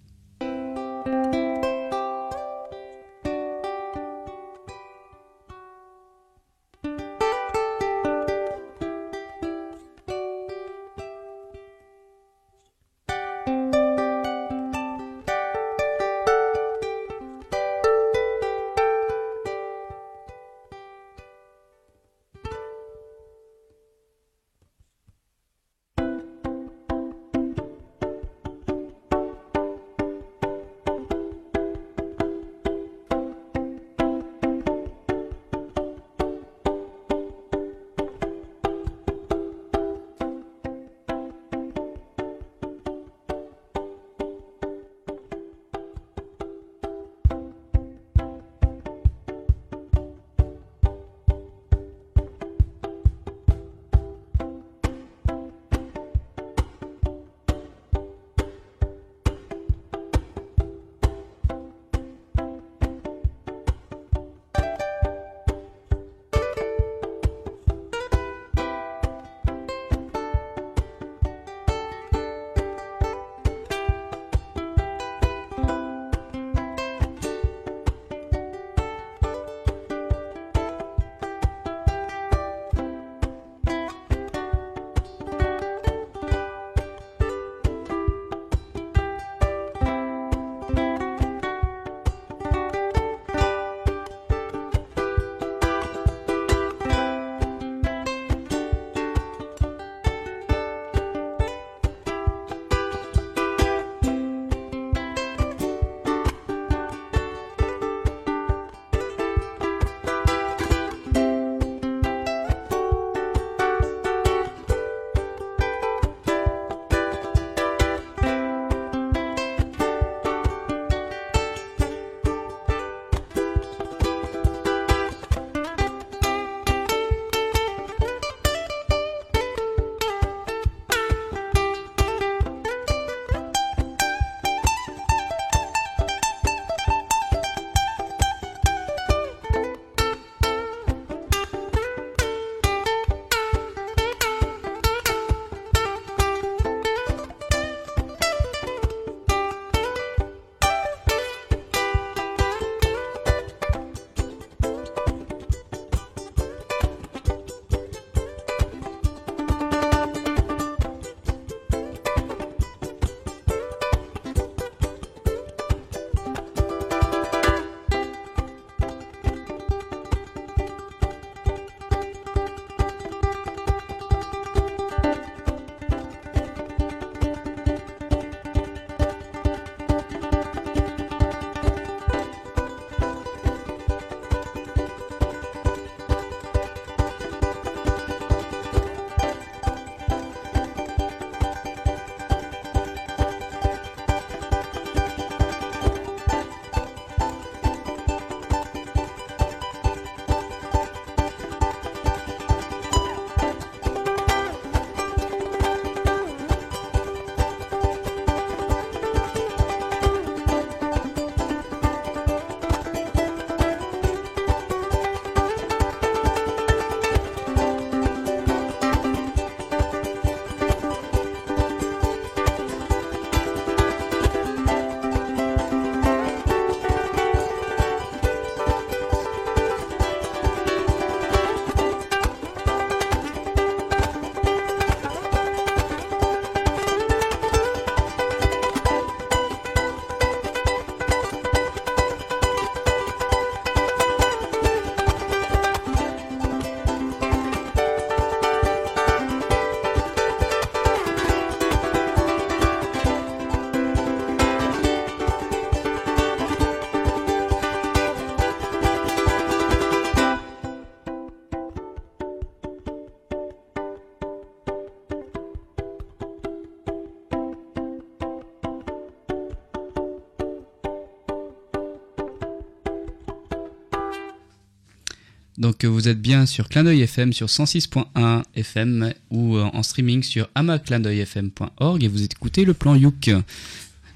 S3: Donc euh, vous êtes bien sur Clin d'œil FM sur 106.1 FM ou euh, en streaming sur amaclindeuilfm.org et vous écoutez le plan Youk.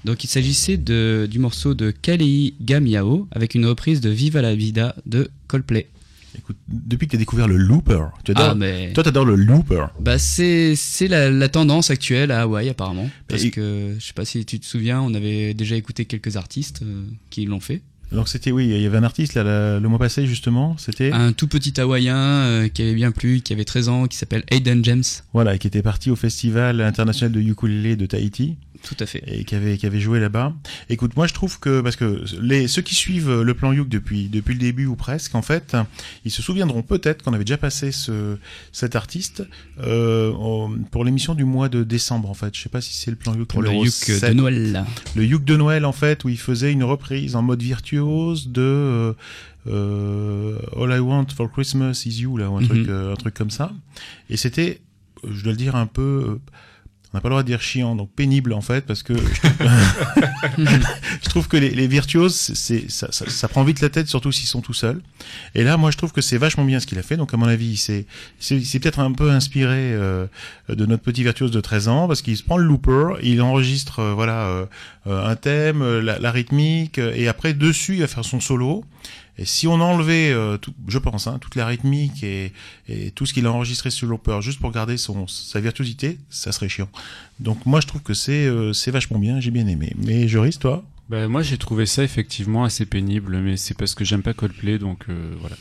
S3: Donc il s'agissait de, du morceau de Kalei Gamiao avec une reprise de Viva la Vida de Coldplay.
S1: Écoute, depuis que tu as découvert le looper, tu adores,
S3: Ah, mais-
S1: toi t'adores le looper.
S3: Bah c'est c'est la, la tendance actuelle à Hawaï apparemment parce
S1: Et-
S3: que je sais pas si tu te souviens on avait déjà écouté quelques artistes euh, qui l'ont fait.
S1: Donc c'était, oui, il y avait un artiste là, le mois passé justement, c'était...
S3: Un tout petit Hawaïen euh, qui avait bien plu, qui avait 13 ans, qui s'appelle Aiden James.
S1: Voilà, et qui était parti au Festival international de ukulélé de Tahiti.
S3: Tout à fait.
S1: Et qui avait, qui avait joué là-bas. Écoute, moi je trouve que, parce que les, ceux qui suivent le plan Youk depuis, depuis le début ou presque, en fait, ils se souviendront peut-être qu'on avait déjà passé ce, cet artiste euh, pour l'émission du mois de décembre, en fait. Je sais pas si c'est le plan Youk
S3: Pour le Youk
S1: 7.
S3: de Noël.
S1: Le Youk de Noël, en fait, où il faisait une reprise en mode virtuose de euh, euh, All I Want for Christmas is You, là, ou un,
S3: Mhm.
S1: truc, euh, un truc comme ça. Et c'était, euh, je dois le dire, un peu. On n'a pas le droit de dire chiant, donc pénible en fait, parce que je, trouve que les, virtuoses, ça, prend vite la tête, surtout s'ils sont tout seuls. Et là, moi, je trouve que c'est vachement bien ce qu'il a fait. Donc, à mon avis, c'est peut-être un peu inspiré euh, de notre petit virtuose de 13 ans, parce qu'il se prend le looper, il enregistre euh, voilà euh, un thème, la, la rythmique, et après dessus, il va faire son solo. Et si on enlevait, euh, tout, je pense, hein, toute la rythmique et, et tout ce qu'il a enregistré sur looper juste pour garder son, sa virtuosité, ça serait chiant. Donc moi je trouve que c'est euh, c'est vachement bien, j'ai bien aimé. Mais Joris, toi?
S2: Bah, moi j'ai trouvé ça effectivement assez pénible, mais c'est parce que j'aime pas Coldplay, donc euh, voilà.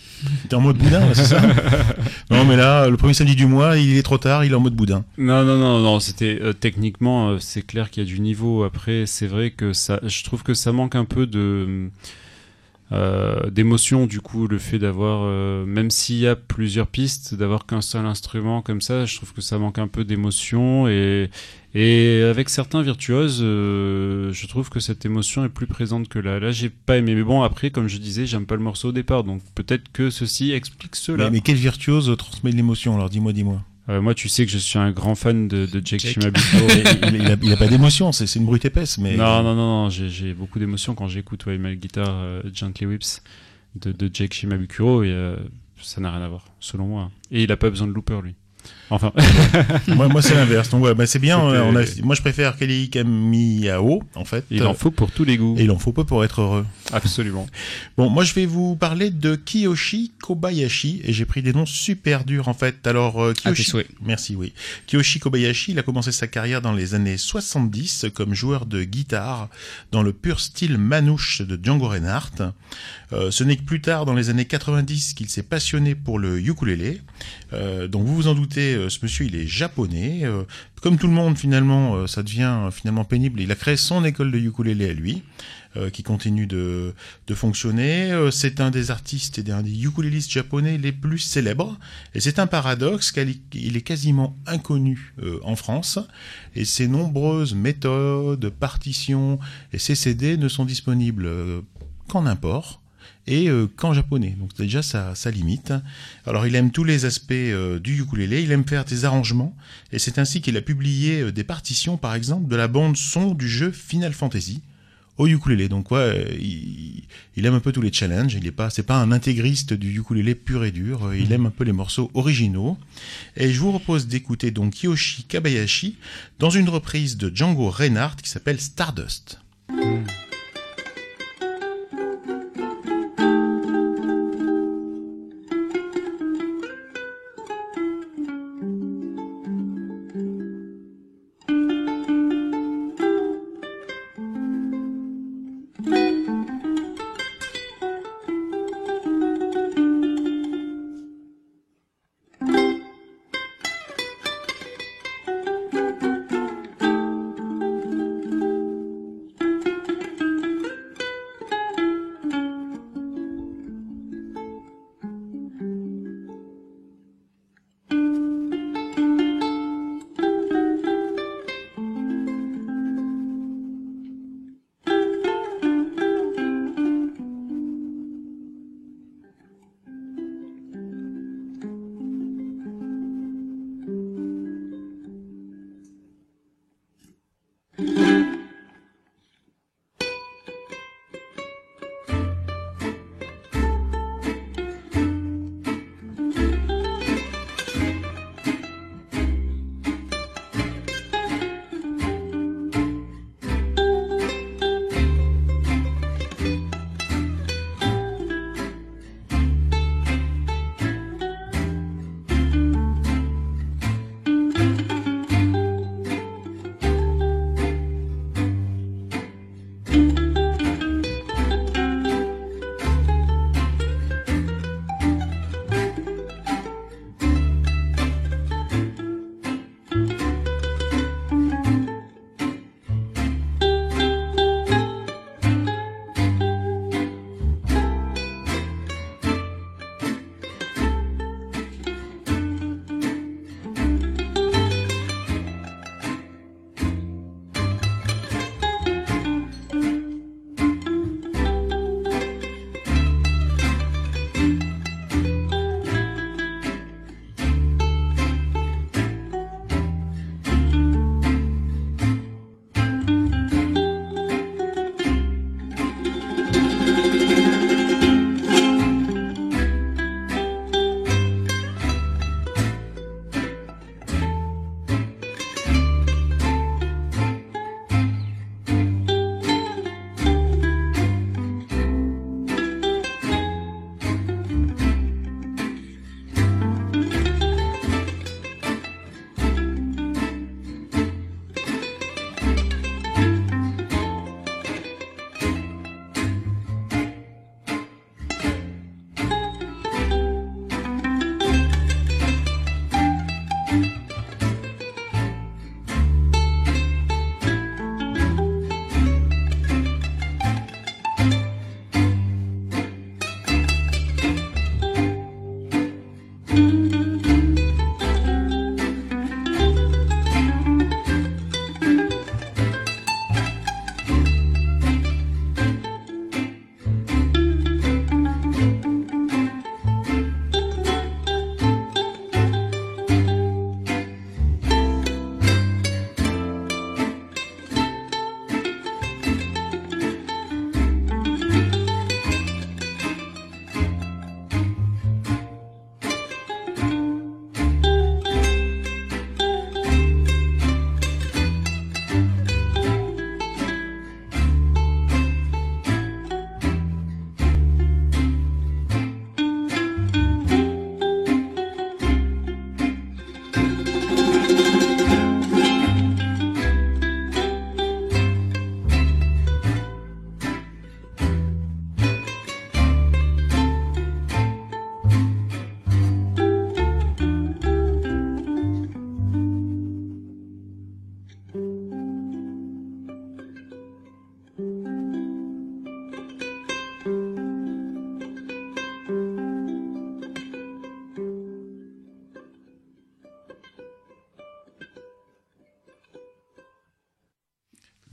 S1: T'es en mode boudin, c'est ça? Non mais là, le premier samedi du mois, il est trop tard, il est en mode boudin.
S2: Non, non, non, non, c'était euh, techniquement, euh, c'est clair qu'il y a du niveau. Après, c'est vrai que ça, je trouve que ça manque un peu de euh, d'émotion. Du coup, le fait d'avoir, euh, même s'il y a plusieurs pistes, d'avoir qu'un seul instrument comme ça, je trouve que ça manque un peu d'émotion. Et et avec certains virtuoses, euh, je trouve que cette émotion est plus présente que là. Là, j'ai pas aimé. Mais bon, après, comme je disais, j'aime pas le morceau au départ, donc peut-être que ceci explique cela.
S1: Mais, mais quel virtuose transmet l'émotion? Alors dis-moi, dis-moi.
S2: Euh, moi, tu sais que je suis un grand fan de, de Jake,
S1: Jake.
S2: Shimabukuro.
S1: il, il a, il a pas d'émotion, c'est c'est une brute épaisse. Mais
S2: Non, non, non, non, j'ai j'ai beaucoup d'émotions quand j'écoute ouais, ma guitare euh, Gently Whips de, de Jake Shimabukuro et euh, ça n'a rien à voir, selon moi. Et il a pas besoin de looper, lui. Enfin.
S1: moi, moi c'est l'inverse. Donc ouais, bah, c'est bien.
S2: C'était-
S1: on a- moi je préfère Kelly Kamiyao en fait.
S2: Il en faut pour tous les goûts.
S1: Et il en faut pas pour être heureux.
S2: Absolument.
S1: Bon, moi je vais vous parler de Kiyoshi Kobayashi et j'ai pris des noms super durs en fait. Alors euh, Kiyoshi, merci oui. Kiyoshi Kobayashi, il a commencé sa carrière dans les années 70 comme joueur de guitare dans le pur style manouche de Django Reinhardt. Euh, ce n'est que plus tard dans les années 90 qu'il s'est passionné pour le ukulélé. Euh, donc vous vous en doutez, euh, ce monsieur il est japonais. Comme tout le monde finalement, ça devient finalement pénible. Il a créé son école de ukulélé à lui, qui continue de, fonctionner. Euh, c'est un des artistes et des, ukulélistes japonais les plus célèbres. Et c'est un paradoxe car il- il est quasiment inconnu euh, en France. Et ses nombreuses méthodes, partitions et ses CD ne sont disponibles euh, qu'en import et euh, qu'en japonais. Donc déjà ça, limite. Alors il aime tous les aspects euh, du ukulélé, il aime faire des arrangements, et c'est ainsi qu'il a publié euh, des partitions, par exemple, de la bande son du jeu Final Fantasy au ukulélé. Donc ouais, il, il aime un peu tous les challenges. Il est pas, c'est pas un intégriste du ukulélé pur et dur. Il aime un peu les morceaux originaux. Et je vous propose d'écouter donc Kiyoshi Kabayashi dans une reprise de Django Reinhardt qui s'appelle Stardust.
S11: Thank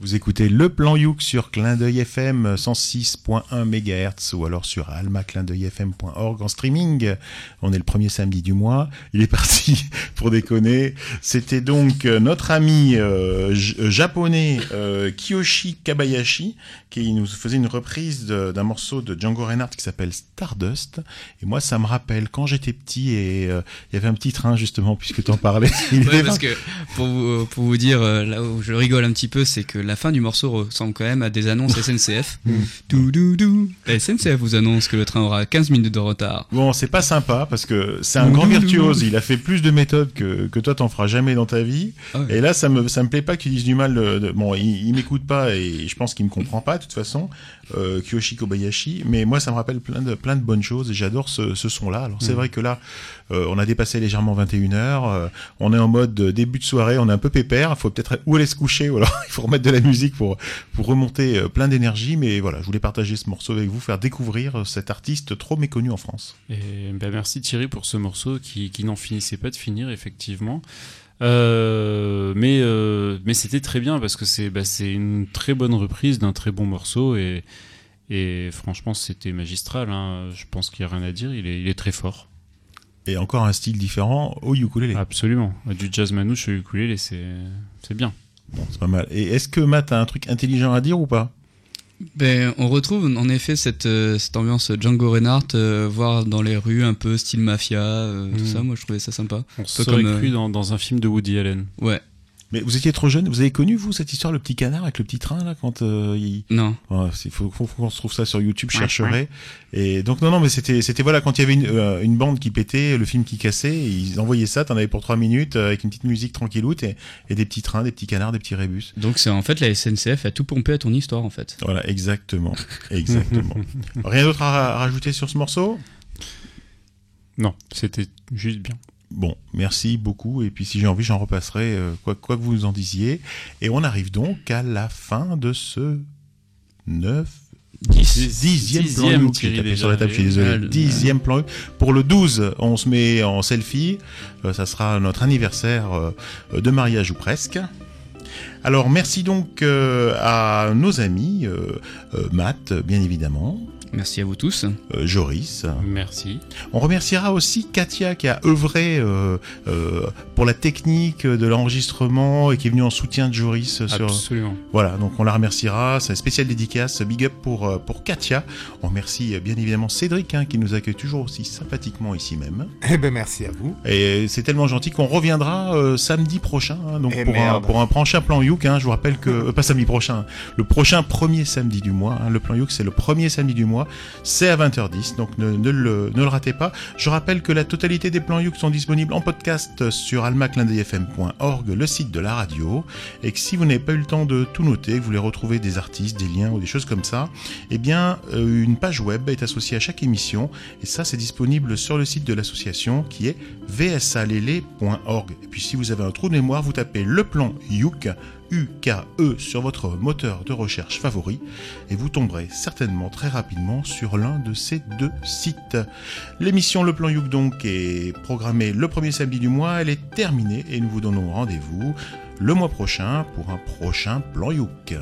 S1: Vous écoutez le plan Youk sur Clin d'œil FM 106.1 MHz ou alors sur almaclindeuilfm.org en streaming. On est le premier samedi du mois. Il est parti pour déconner. C'était donc euh, notre ami euh, euh, japonais euh, Kiyoshi Kabayashi qui nous faisait une reprise d'un morceau de Django Reinhardt qui s'appelle Stardust. Et moi, ça me rappelle quand j'étais petit et euh, il y avait un petit train justement puisque tu en parlais. Il
S3: Ouais,
S1: était
S3: parce
S1: vingt-
S3: que pour vous, pour vous dire, là où je rigole un petit peu, c'est que la fin du morceau ressemble quand même à des annonces SNCF. Dou, dou, dou. La SNCF vous annonce que le train aura 15 minutes de retard.
S1: Bon, c'est pas sympa parce que c'est un grand virtuose. Il a fait plus de méthodes que, que toi t'en feras jamais dans ta vie.
S3: Ah ouais.
S1: Et là, ça me ça me plaît pas qu'il dise du mal. De, de- bon, il, il m'écoute pas et je pense qu'il me comprend pas de toute façon. Euh, Kiyoshi Kobayashi. Mais moi, ça me rappelle plein de plein de bonnes choses et j'adore ce, ce son-là. Alors c'est
S2: Mhm.
S1: vrai que là, euh, on a dépassé légèrement 21 heures. euh, on est en mode début de soirée. On est un peu pépère. Il faut peut-être où aller se coucher ou alors il faut remettre de la musique pour pour remonter plein d'énergie. Mais voilà, je voulais partager ce morceau avec vous, faire découvrir cet artiste trop méconnu en France.
S2: Et ben merci Thierry pour ce morceau qui, qui n'en finissait pas de finir, effectivement. Euh, mais euh, mais c'était très bien parce que c'est bah, c'est une très bonne reprise d'un très bon morceau et, et franchement c'était magistral. hein. Je pense qu'il n'y a rien à dire, il est, il est très fort.
S1: Et encore un style différent au ukulélé.
S2: Absolument. Du jazz manouche au ukulélé, c'est c'est bien.
S1: Bon, c'est pas mal. Et est-ce que Matt a un truc intelligent à dire ou pas?
S3: Ben, on retrouve en effet cette, euh, cette ambiance Django Reinhardt, euh, voir dans les rues un peu style mafia, euh, tout
S2: Mhm.
S3: ça. Moi, je trouvais ça sympa.
S2: On se
S3: comme, euh,
S2: cru dans, dans un film de Woody Allen.
S3: Ouais.
S1: Mais vous étiez trop jeune. Vous avez connu vous cette histoire le petit canard avec le petit train là quand euh, il
S3: Non.
S1: Ouais, il faut, faut, faut qu'on se trouve ça sur YouTube, je chercherai. Et donc non non mais c'était c'était voilà quand il y avait une, euh, une bande qui pétait, le film qui cassait, ils envoyaient ça, t'en avais pour trois minutes euh, avec une petite musique tranquilloute et, et des petits trains, des petits canards, des petits rébus.
S3: Donc, c'est en fait la SNCF a tout pompé à ton histoire, en fait.
S1: Voilà exactement, exactement. Rien d'autre à rajouter sur ce morceau?
S2: Non, c'était juste bien.
S1: Bon, merci beaucoup. Et puis si j'ai envie, j'en repasserai, euh, quoi, quoi que vous en disiez. Et on arrive donc à la fin de ce 9...
S2: Dix.
S1: dixième,
S2: Dixième,
S1: plan Youk.
S2: Thierry,
S1: J'ai tapé
S2: déjà.
S1: sur la table, je suis désolé.
S2: Le-
S1: Dixième plan. Pour le 12, on se met en selfie. Euh, ça sera notre anniversaire euh, de mariage ou presque. Alors merci donc à nos amis, Matt, bien évidemment.
S3: Merci à vous tous.
S1: Euh, Joris.
S2: Merci.
S1: On remerciera aussi Katia qui a œuvré euh, euh, pour la technique de l'enregistrement et qui est venue en soutien de Joris sur.
S2: Absolument.
S1: Voilà, donc on la remerciera. C'est une spéciale dédicace, big up pour pour Katia. On remercie bien évidemment Cédric hein, qui nous accueille toujours aussi sympathiquement ici même.
S7: Eh ben merci à vous.
S1: Et c'est tellement gentil qu'on reviendra euh, samedi prochain, hein, donc
S7: Eh
S1: pour un,
S7: merde.
S1: pour un prochain plan Youk. Hein, je vous rappelle que euh, pas samedi prochain, le prochain premier samedi du mois. hein, le plan Youk c'est le premier samedi du mois, c'est à 20h10, donc ne, le, ne le ratez pas. Je rappelle que la totalité des plans Youk sont disponibles en podcast sur almaclindeuilfm.org, le site de la radio, et que si vous n'avez pas eu le temps de tout noter, que vous voulez retrouver des artistes, des liens ou des choses comme ça, eh bien euh, une page web est associée à chaque émission, et ça c'est disponible sur le site de l'association qui est vsalele.org. Et puis si vous avez un trou de mémoire, vous tapez le plan Youk, UKE sur votre moteur de recherche favori et vous tomberez certainement très rapidement sur l'un de ces deux sites. L'émission Le Plan Youk donc est programmée le premier samedi du mois, elle est terminée et nous vous donnons rendez-vous le mois prochain pour un prochain Plan Youk.